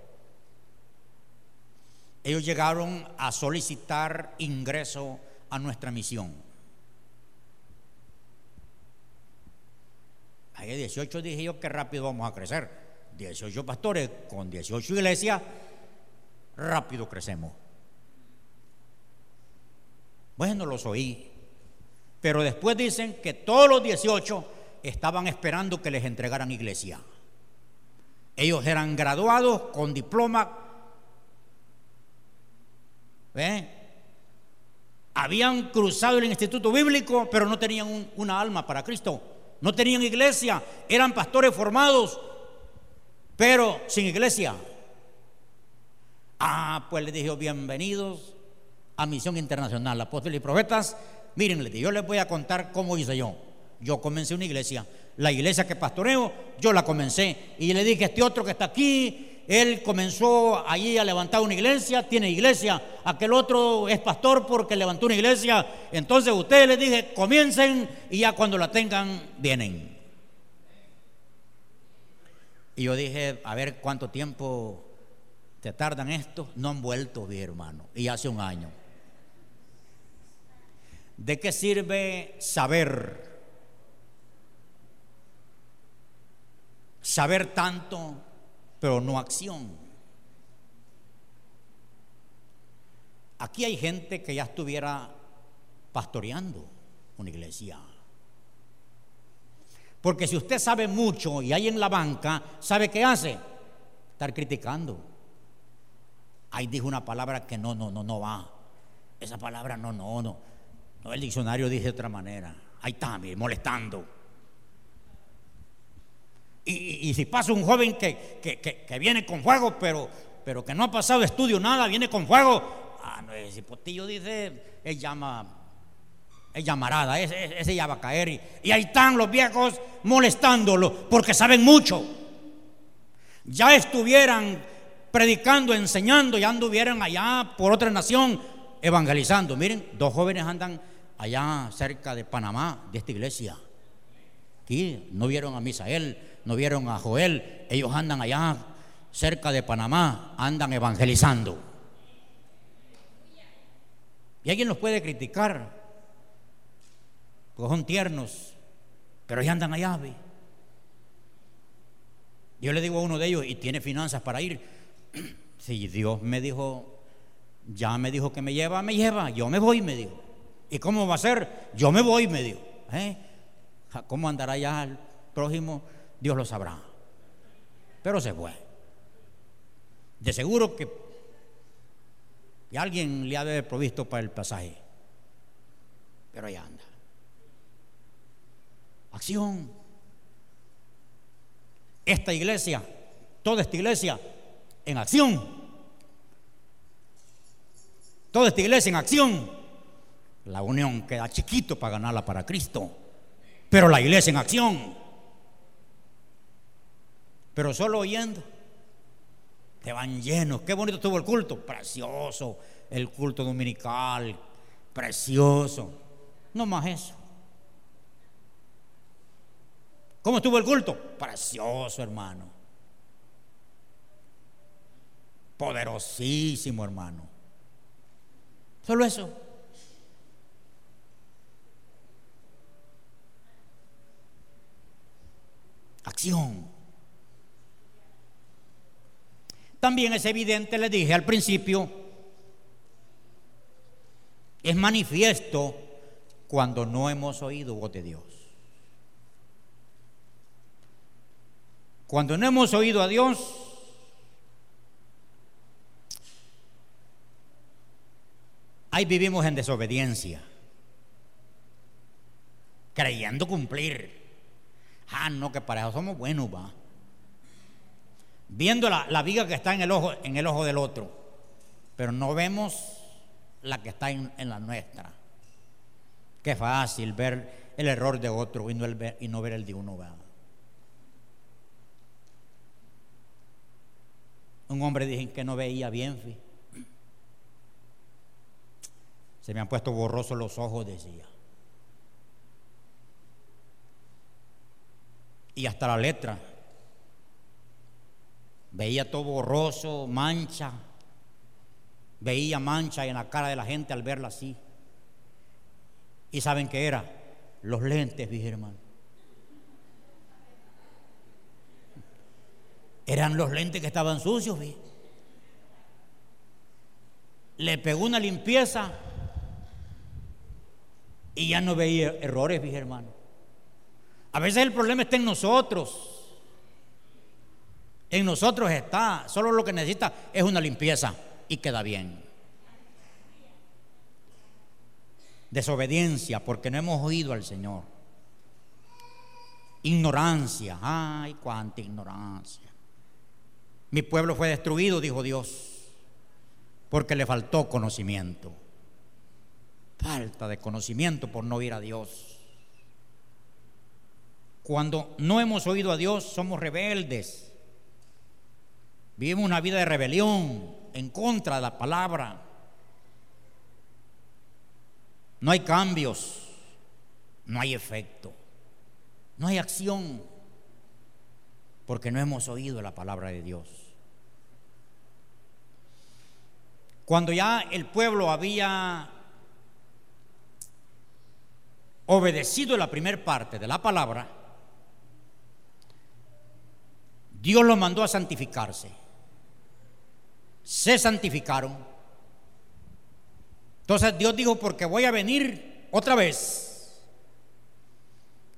Ellos llegaron a solicitar ingreso a nuestra misión. Hay 18 dije yo que rápido vamos a crecer. 18 pastores con 18 iglesias, rápido crecemos. Bueno, los oí. Pero después dicen que todos los 18 estaban esperando que les entregaran iglesia. Ellos eran graduados con diploma. ¿Ve? Habían cruzado el instituto bíblico, pero no tenían una alma para Cristo. No tenían iglesia. Eran pastores formados, pero sin iglesia. Ah, pues les dije, bienvenidos a Misión Internacional, Apóstoles y Profetas. Miren, yo les voy a contar cómo hice yo. Yo comencé una iglesia. La iglesia que pastoreo, yo la comencé. Y le dije, este otro que está aquí, él comenzó allí a levantar una iglesia, tiene iglesia. Aquel otro es pastor porque levantó una iglesia. Entonces ustedes les dije, comiencen y ya cuando la tengan, vienen. Y yo dije, a ver cuánto tiempo te tardan esto. No han vuelto, mi hermano. Y hace un año. ¿De qué sirve saber? Saber tanto, pero no acción. Aquí hay gente que ya estuviera pastoreando una iglesia. Porque si usted sabe mucho y hay en la banca, ¿sabe qué hace? Estar criticando. Ahí dijo una palabra que no, no, no, no va. Esa palabra no, no, no. No, el diccionario dice de otra manera. Ahí está, molestando. Y, si pasa un joven que, que, viene con fuego, pero, pero que no ha pasado estudio nada, viene con fuego. Ah, no, ese potillo dice, él llama, es llamarada, ese, ese, ya va a caer. Y, y ahí están los viejos molestándolo, porque saben mucho. Ya estuvieran predicando, enseñando, ya anduvieran allá por otra nación evangelizando. Miren, dos jóvenes andan allá cerca de Panamá, de esta iglesia. Aquí no vieron a Misael, no vieron a Joel, ellos andan allá cerca de Panamá, andan evangelizando. Y alguien los puede criticar, porque son tiernos, pero ellos andan allá. Yo le digo a uno de ellos, ¿y tiene finanzas para ir? <clears throat> Si Dios me dijo, ya me dijo que me lleva, me lleva, yo me voy, me dijo. ¿Y cómo va a ser? Yo me voy, me dijo. ¿Eh? ¿Cómo andará ya el prójimo? Dios lo sabrá. Pero se fue. De seguro que, alguien le ha de provisto para el pasaje. Pero allá anda. Acción. Esta iglesia, toda esta iglesia, en acción. Toda esta iglesia en acción. La unión queda chiquito para ganarla para Cristo. Pero la iglesia en acción. Pero solo oyendo. Te van llenos. Qué bonito estuvo el culto. Precioso. El culto dominical. Precioso. No más eso. ¿Cómo estuvo el culto? Precioso, hermano. Poderosísimo, hermano. Solo eso. Acción. También es evidente, le dije al principio, es manifiesto cuando no hemos oído voz de Dios. Cuando no hemos oído a Dios, ahí vivimos en desobediencia, creyendo cumplir. Ah, no, que para eso somos buenos, va. Viendo la, viga que está en el, ojo, en el ojo del otro, pero no vemos la que está en, la nuestra. Qué fácil ver el error de otro y no, el y no ver el de uno. ¿verdad? Un hombre dije que no veía bien, fi. Se me han puesto borrosos los ojos, decía. Y hasta la letra. Veía todo borroso, mancha. Veía mancha en la cara de la gente al verla así. ¿Y saben qué era? Los lentes, dije hermano. Eran los lentes que estaban sucios, vi. Le pegó una limpieza y ya no veía errores, dije hermano. A veces el problema está en nosotros. En nosotros está. Solo lo que necesita es una limpieza y queda bien. Desobediencia porque no hemos oído al Señor. Ignorancia. Ay, cuánta ignorancia. Mi pueblo fue destruido, dijo Dios, porque le faltó conocimiento. Falta de conocimiento por no oír a Dios. Cuando no hemos oído a Dios, somos rebeldes. Vivimos una vida de rebelión en contra de la palabra. No hay cambios, no hay efecto, no hay acción, porque no hemos oído la palabra de Dios. Cuando ya el pueblo había obedecido la primera parte de la palabra, Dios los mandó a santificarse. Se santificaron. Entonces Dios dijo, porque voy a venir otra vez.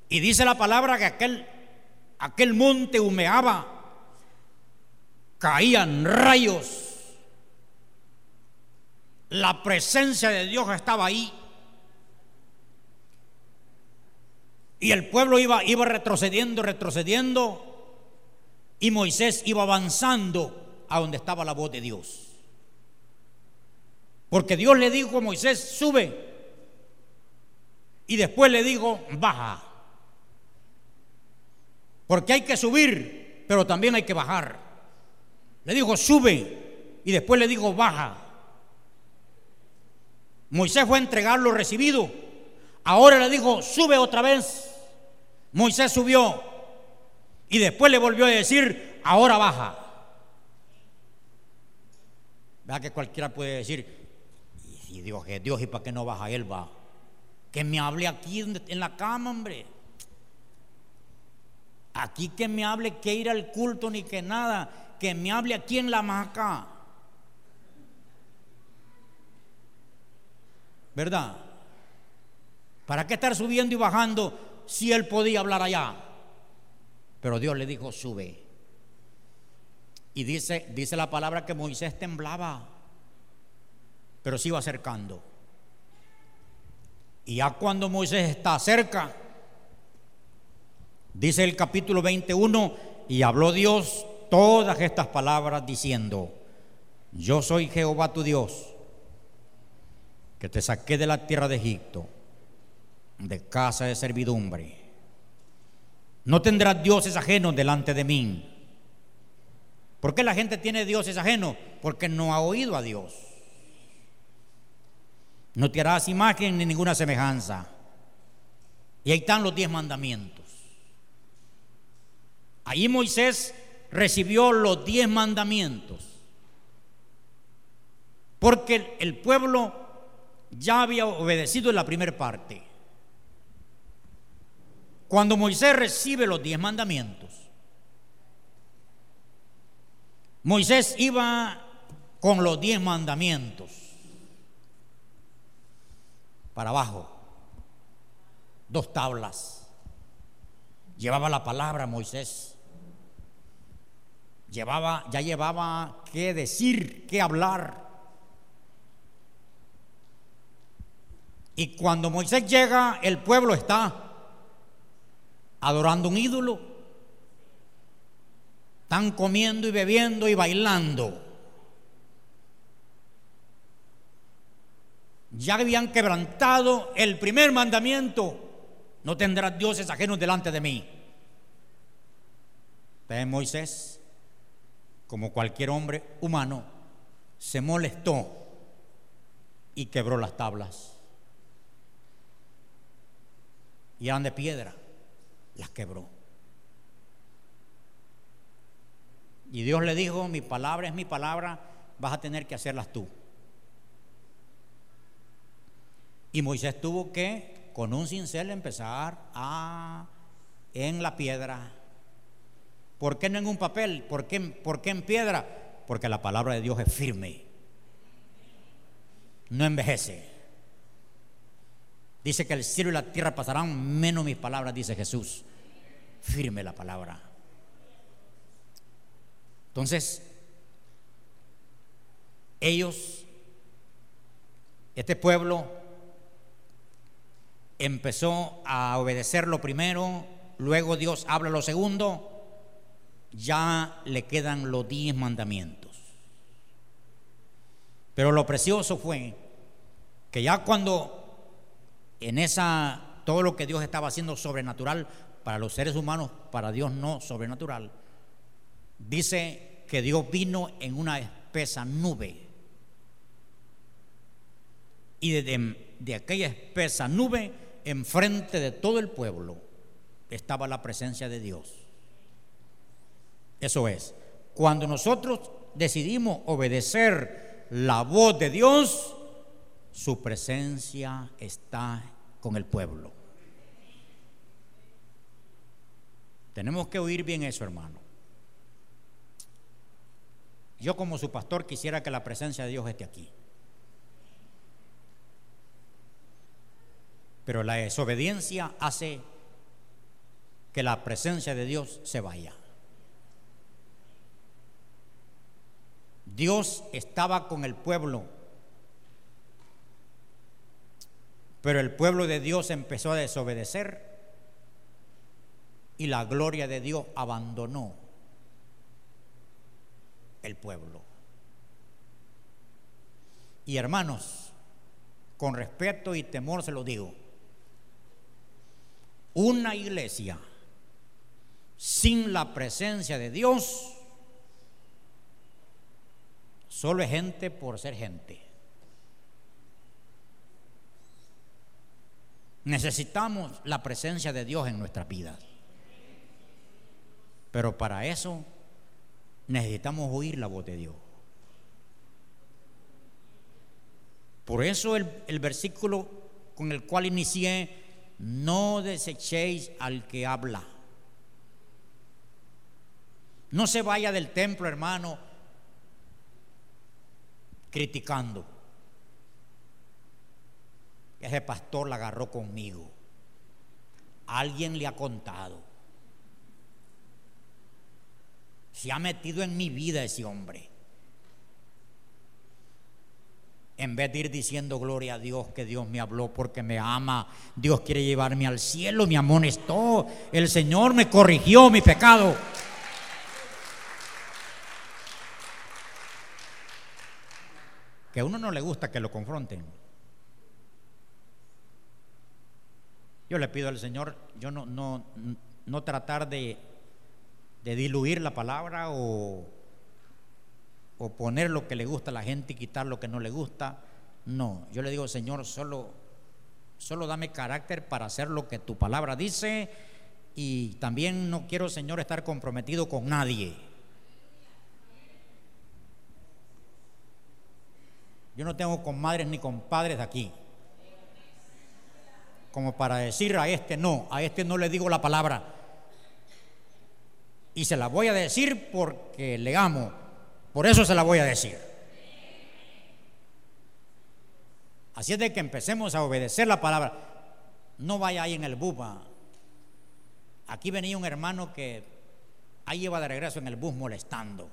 Y dice la palabra que aquel, aquel monte humeaba, caían rayos. La presencia de Dios estaba ahí. Y el pueblo iba, iba retrocediendo, retrocediendo. Y Moisés iba avanzando a donde estaba la voz de Dios. Porque Dios le dijo a Moisés, sube. Y después le dijo, baja. Porque hay que subir, pero también hay que bajar. Le dijo, sube. Y después le dijo, baja. Moisés fue a entregar lo recibido. Ahora le dijo, sube otra vez. Moisés subió. Y después le volvió a decir, ahora baja. Vea que cualquiera puede decir, y Dios es Dios, ¿y para qué no baja él? Va. Que me hable aquí en la cama, hombre. Aquí que me hable que ir al culto ni que nada. Que me hable aquí en la hamaca. ¿Verdad? ¿Para qué estar subiendo y bajando si él podía hablar allá? Pero Dios le dijo, sube. Y dice, dice la palabra que Moisés temblaba, pero se iba acercando. Y ya cuando Moisés está cerca, dice el capítulo 21, y habló Dios todas estas palabras diciendo, yo soy Jehová tu Dios, que te saqué de la tierra de Egipto, de casa de servidumbre. No tendrás dioses ajenos delante de mí. ¿Por qué la gente tiene dioses ajenos? Porque no ha oído a Dios. No te harás imagen ni ninguna semejanza. Y ahí están los diez mandamientos. Ahí Moisés recibió los diez mandamientos. Porque el pueblo ya había obedecido en la primera parte. Cuando Moisés recibe los diez mandamientos, Moisés iba con los diez mandamientos para abajo, dos tablas. Llevaba la palabra Moisés. Llevaba, ya llevaba qué decir, qué hablar. Y cuando Moisés llega, el pueblo está adorando un ídolo. Están comiendo y bebiendo y bailando. Ya habían quebrantado el primer mandamiento No tendrás dioses ajenos delante de mí. Pero Moisés, como cualquier hombre humano, se molestó y quebró las tablas. Y eran de piedra, las quebró. Y Dios le dijo, mi palabra es mi palabra, vas a tener que hacerlas tú. Y Moisés tuvo que, con un cincel, empezar a en la piedra. ¿Por qué no en un papel? ¿Por qué, ¿Por qué en piedra? Porque la palabra de Dios es firme. No envejece. Dice que el cielo y la tierra pasarán, menos mis palabras, dice Jesús. Firme la palabra. Entonces, ellos, este pueblo, empezó a obedecer lo primero, luego Dios habla lo segundo, ya le quedan los diez mandamientos. Pero lo precioso fue que ya cuando en esa todo lo que Dios estaba haciendo sobrenatural para los seres humanos, para Dios no sobrenatural, dice que Dios vino en una espesa nube. Y de, de aquella espesa nube, enfrente de todo el pueblo, estaba la presencia de Dios. Eso es, cuando nosotros decidimos obedecer la voz de Dios, su presencia está con el pueblo. Tenemos que oír bien eso, hermano. Yo como su pastor quisiera que la presencia de Dios esté aquí. Pero la desobediencia hace que la presencia de Dios se vaya. Dios estaba con el pueblo, pero el pueblo de Dios empezó a desobedecer y la gloria de Dios abandonó el pueblo. Y hermanos, con respeto y temor se lo digo, una iglesia sin la presencia de Dios solo es gente por ser gente. Necesitamos la presencia de Dios en nuestras vidas. Pero para eso necesitamos oír la voz de Dios. Por eso el, el, versículo con el cual inicié, no desechéis al que habla. No se vaya del templo, hermano, criticando. Ese pastor la agarró conmigo. Alguien le ha contado. Se ha metido en mi vida ese hombre. En vez de ir diciendo gloria a Dios que Dios me habló porque me ama, Dios quiere llevarme al cielo, me amonestó, el Señor me corrigió mi pecado. Que a uno no le gusta que lo confronten. Yo le pido al Señor, yo no, no, no tratar de de diluir la palabra o, o poner lo que le gusta a la gente y quitar lo que no le gusta. No, yo le digo, Señor, solo, solo dame carácter para hacer lo que tu palabra dice y también no quiero, Señor, estar comprometido con nadie. Yo no tengo comadres ni compadres aquí. Como para decir a este no, a este no le digo la palabra y se la voy a decir porque le amo. Por eso se la voy a decir. Así es de que empecemos a obedecer la palabra. No vaya ahí en el buba. Aquí venía un hermano que ahí iba de regreso en el bus molestando.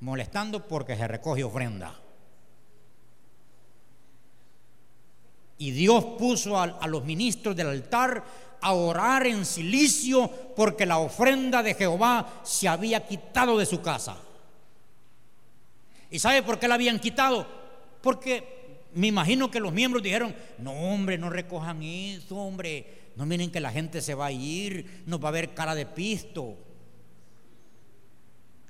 Molestando porque se recoge ofrenda. Y Dios puso a, los ministros del altar a orar en silicio porque la ofrenda de Jehová se había quitado de su casa. ¿Y sabe por qué la habían quitado? Porque me imagino que los miembros dijeron, no hombre, no recojan eso, hombre, no miren que la gente se va a ir, nos va a ver cara de pisto.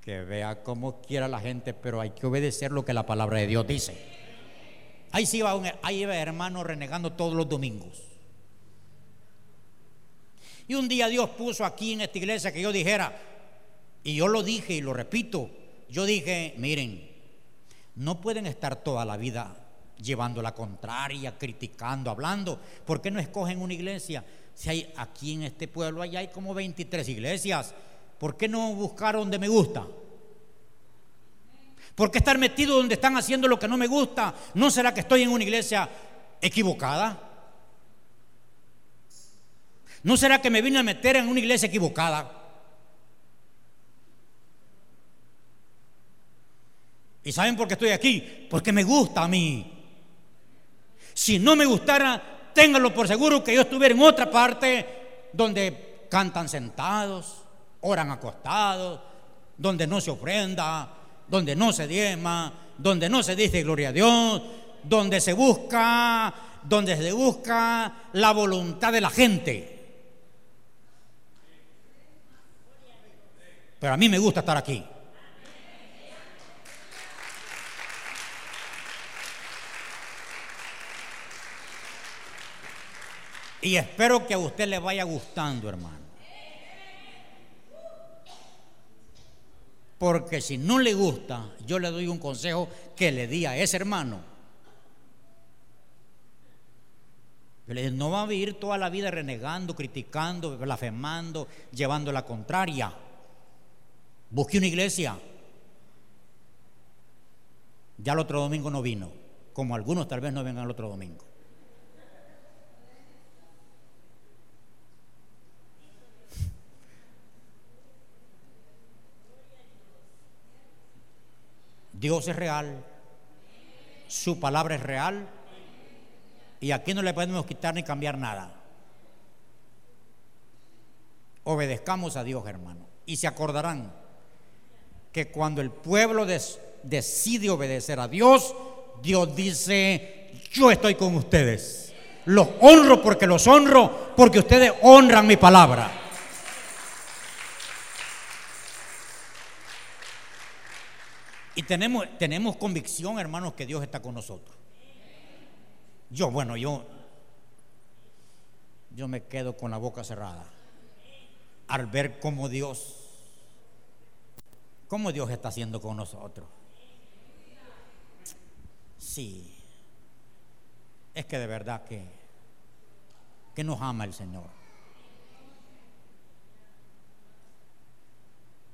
Que vea como quiera la gente, pero hay que obedecer lo que la palabra de Dios dice. Ahí sí iba, un, ahí iba hermano renegando todos los domingos. Y un día Dios puso aquí en esta iglesia que yo dijera, y yo lo dije y lo repito, yo dije, miren, no pueden estar toda la vida llevando la contraria, criticando, hablando. ¿Por qué no escogen una iglesia? Si hay aquí en este pueblo allá hay como 23 iglesias, ¿por qué no buscar donde me gusta? ¿Por qué estar metido donde están haciendo lo que no me gusta? ¿No será que estoy en una iglesia equivocada? ¿No será que me vine a meter en una iglesia equivocada? ¿Y saben por qué estoy aquí? Porque me gusta a mí. Si no me gustara, ténganlo por seguro que yo estuviera en otra parte donde cantan sentados, oran acostados, donde no se ofrenda, donde no se diezma, donde no se dice gloria a Dios, donde se busca, donde se busca la voluntad de la gente. Pero a mí me gusta estar aquí. Y espero que a usted le vaya gustando, hermano. Porque si no le gusta, yo le doy un consejo que le di a ese hermano. no va a vivir toda la vida renegando, criticando, blasfemando, llevando la contraria. Busque una iglesia. Ya el otro domingo no vino, como algunos tal vez no vengan el otro domingo. Dios es real, su palabra es real y aquí no le podemos quitar ni cambiar nada. Obedezcamos a Dios, hermano. Y se acordarán que cuando el pueblo decide obedecer a Dios, Dios dice, yo estoy con ustedes. Los honro porque los honro, porque ustedes honran mi palabra. Y tenemos, tenemos convicción, hermanos, que Dios está con nosotros. Yo, bueno, yo, yo me quedo con la boca cerrada al ver cómo Dios, cómo Dios está haciendo con nosotros. Sí, es que de verdad que, que nos ama el Señor.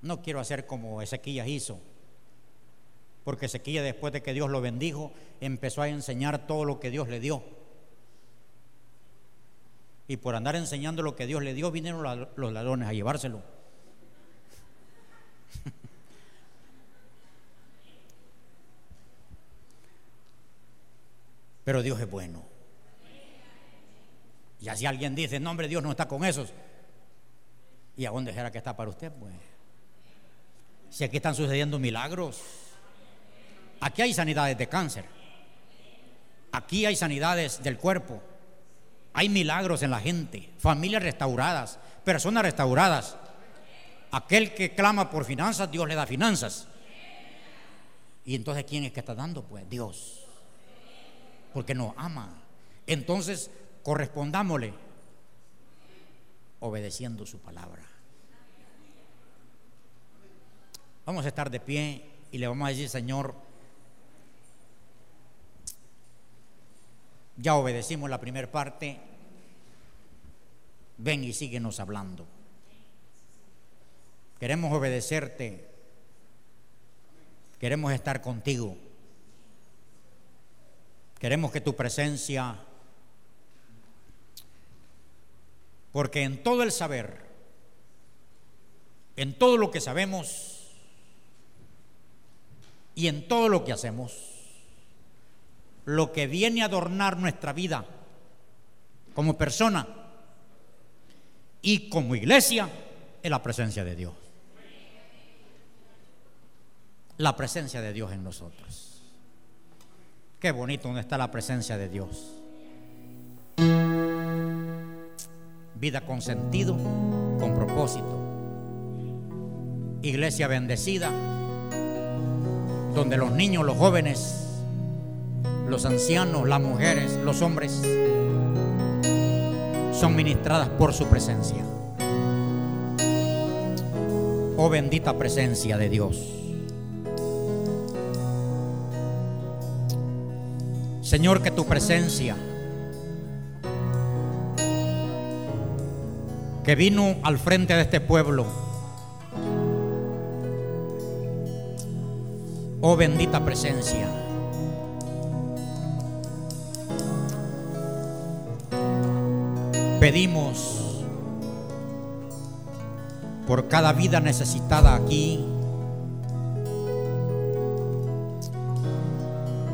No quiero hacer como Ezequías hizo porque Ezequiel después de que Dios lo bendijo, empezó a enseñar todo lo que Dios le dio. Y por andar enseñando lo que Dios le dio, vinieron los ladrones a llevárselo. <laughs> Pero Dios es bueno. Y así alguien dice, no hombre, Dios no está con esos. ¿Y a dónde será que está para usted? Pues, si aquí están sucediendo milagros. Aquí hay sanidades de cáncer. Aquí hay sanidades del cuerpo. Hay milagros en la gente, familias restauradas, personas restauradas. Aquel que clama por finanzas, Dios le da finanzas. Y entonces, ¿quién es que está dando? Pues Dios. Porque nos ama. Entonces, correspondámosle obedeciendo su palabra. Vamos a estar de pie y le vamos a decir, Señor, Ya obedecimos la primera parte. Ven y síguenos hablando. Queremos obedecerte. Queremos estar contigo. Queremos que tu presencia, porque en todo el saber, en todo lo que sabemos y en todo lo que hacemos, lo que viene a adornar nuestra vida como persona y como iglesia es la presencia de Dios. La presencia de Dios en nosotros. Qué bonito donde está la presencia de Dios. Vida con sentido, con propósito. Iglesia bendecida, donde los niños, los jóvenes, los ancianos, las mujeres, los hombres son ministradas por su presencia. Oh bendita presencia de Dios. Señor, que tu presencia que vino al frente de este pueblo, oh bendita presencia, pedimos por cada vida necesitada aquí.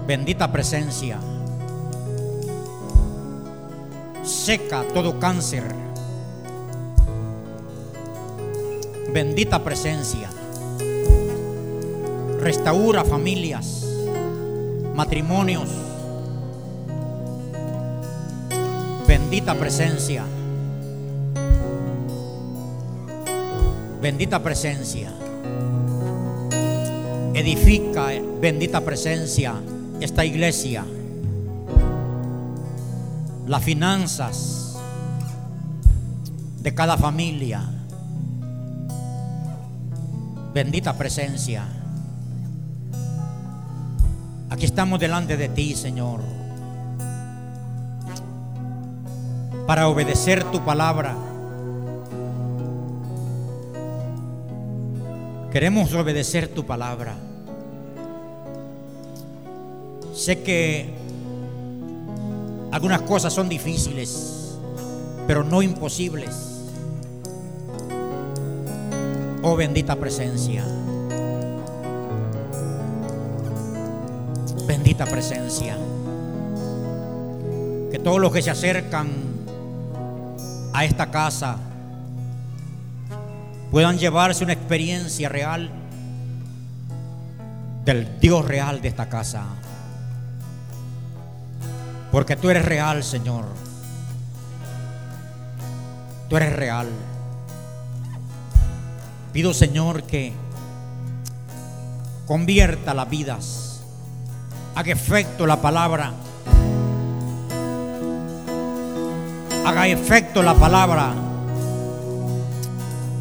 Bendita presencia. Seca todo cáncer. Bendita presencia. Restaura familias, matrimonios. Bendita presencia. Bendita presencia. Edifica, bendita presencia, esta iglesia. Las finanzas de cada familia. Bendita presencia. Aquí estamos delante de ti, Señor, para obedecer tu palabra. Queremos obedecer tu palabra. Sé que algunas cosas son difíciles, pero no imposibles. Oh bendita presencia. Bendita presencia. Que todos los que se acercan a esta casa puedan llevarse una experiencia real del Dios real de esta casa. Porque tú eres real, Señor. Tú eres real. Pido, Señor, que convierta las vidas, haga efecto la palabra, haga efecto la palabra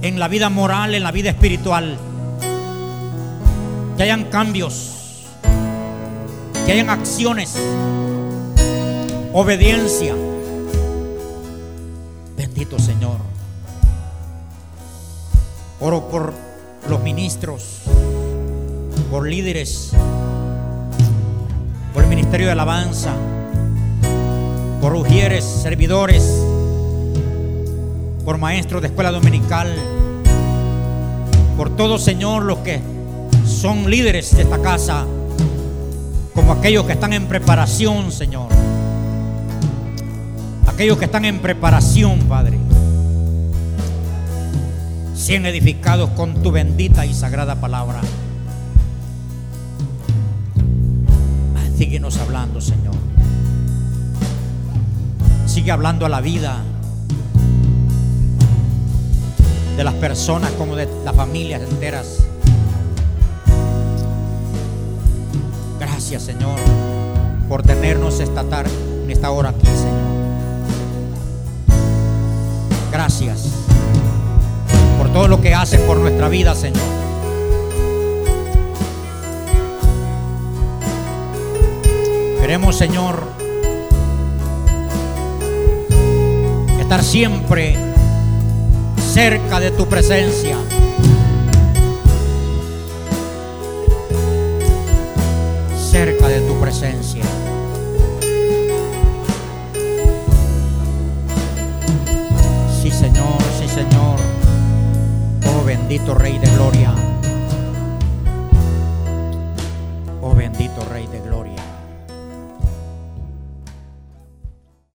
en la vida moral, en la vida espiritual. Que hayan cambios, que hayan acciones, obediencia. Bendito Señor. Oro por los ministros, por líderes, por el ministerio de alabanza, por ujieres, servidores, por maestros de escuela dominical, por todos, Señor, los que son líderes de esta casa, como aquellos que están en preparación, Señor. Aquellos que están en preparación, Padre. Sean edificados con tu bendita y sagrada palabra. Síguenos hablando, Señor. Sigue hablando a la vida de las personas como de las familias enteras. Gracias, Señor, por tenernos esta tarde, en esta hora aquí, Señor. Gracias por todo lo que haces por nuestra vida, Señor. Queremos, Señor, estar siempre cerca de tu presencia. Cerca de tu presencia. Sí, Señor, sí, Señor. Oh bendito Rey de Gloria.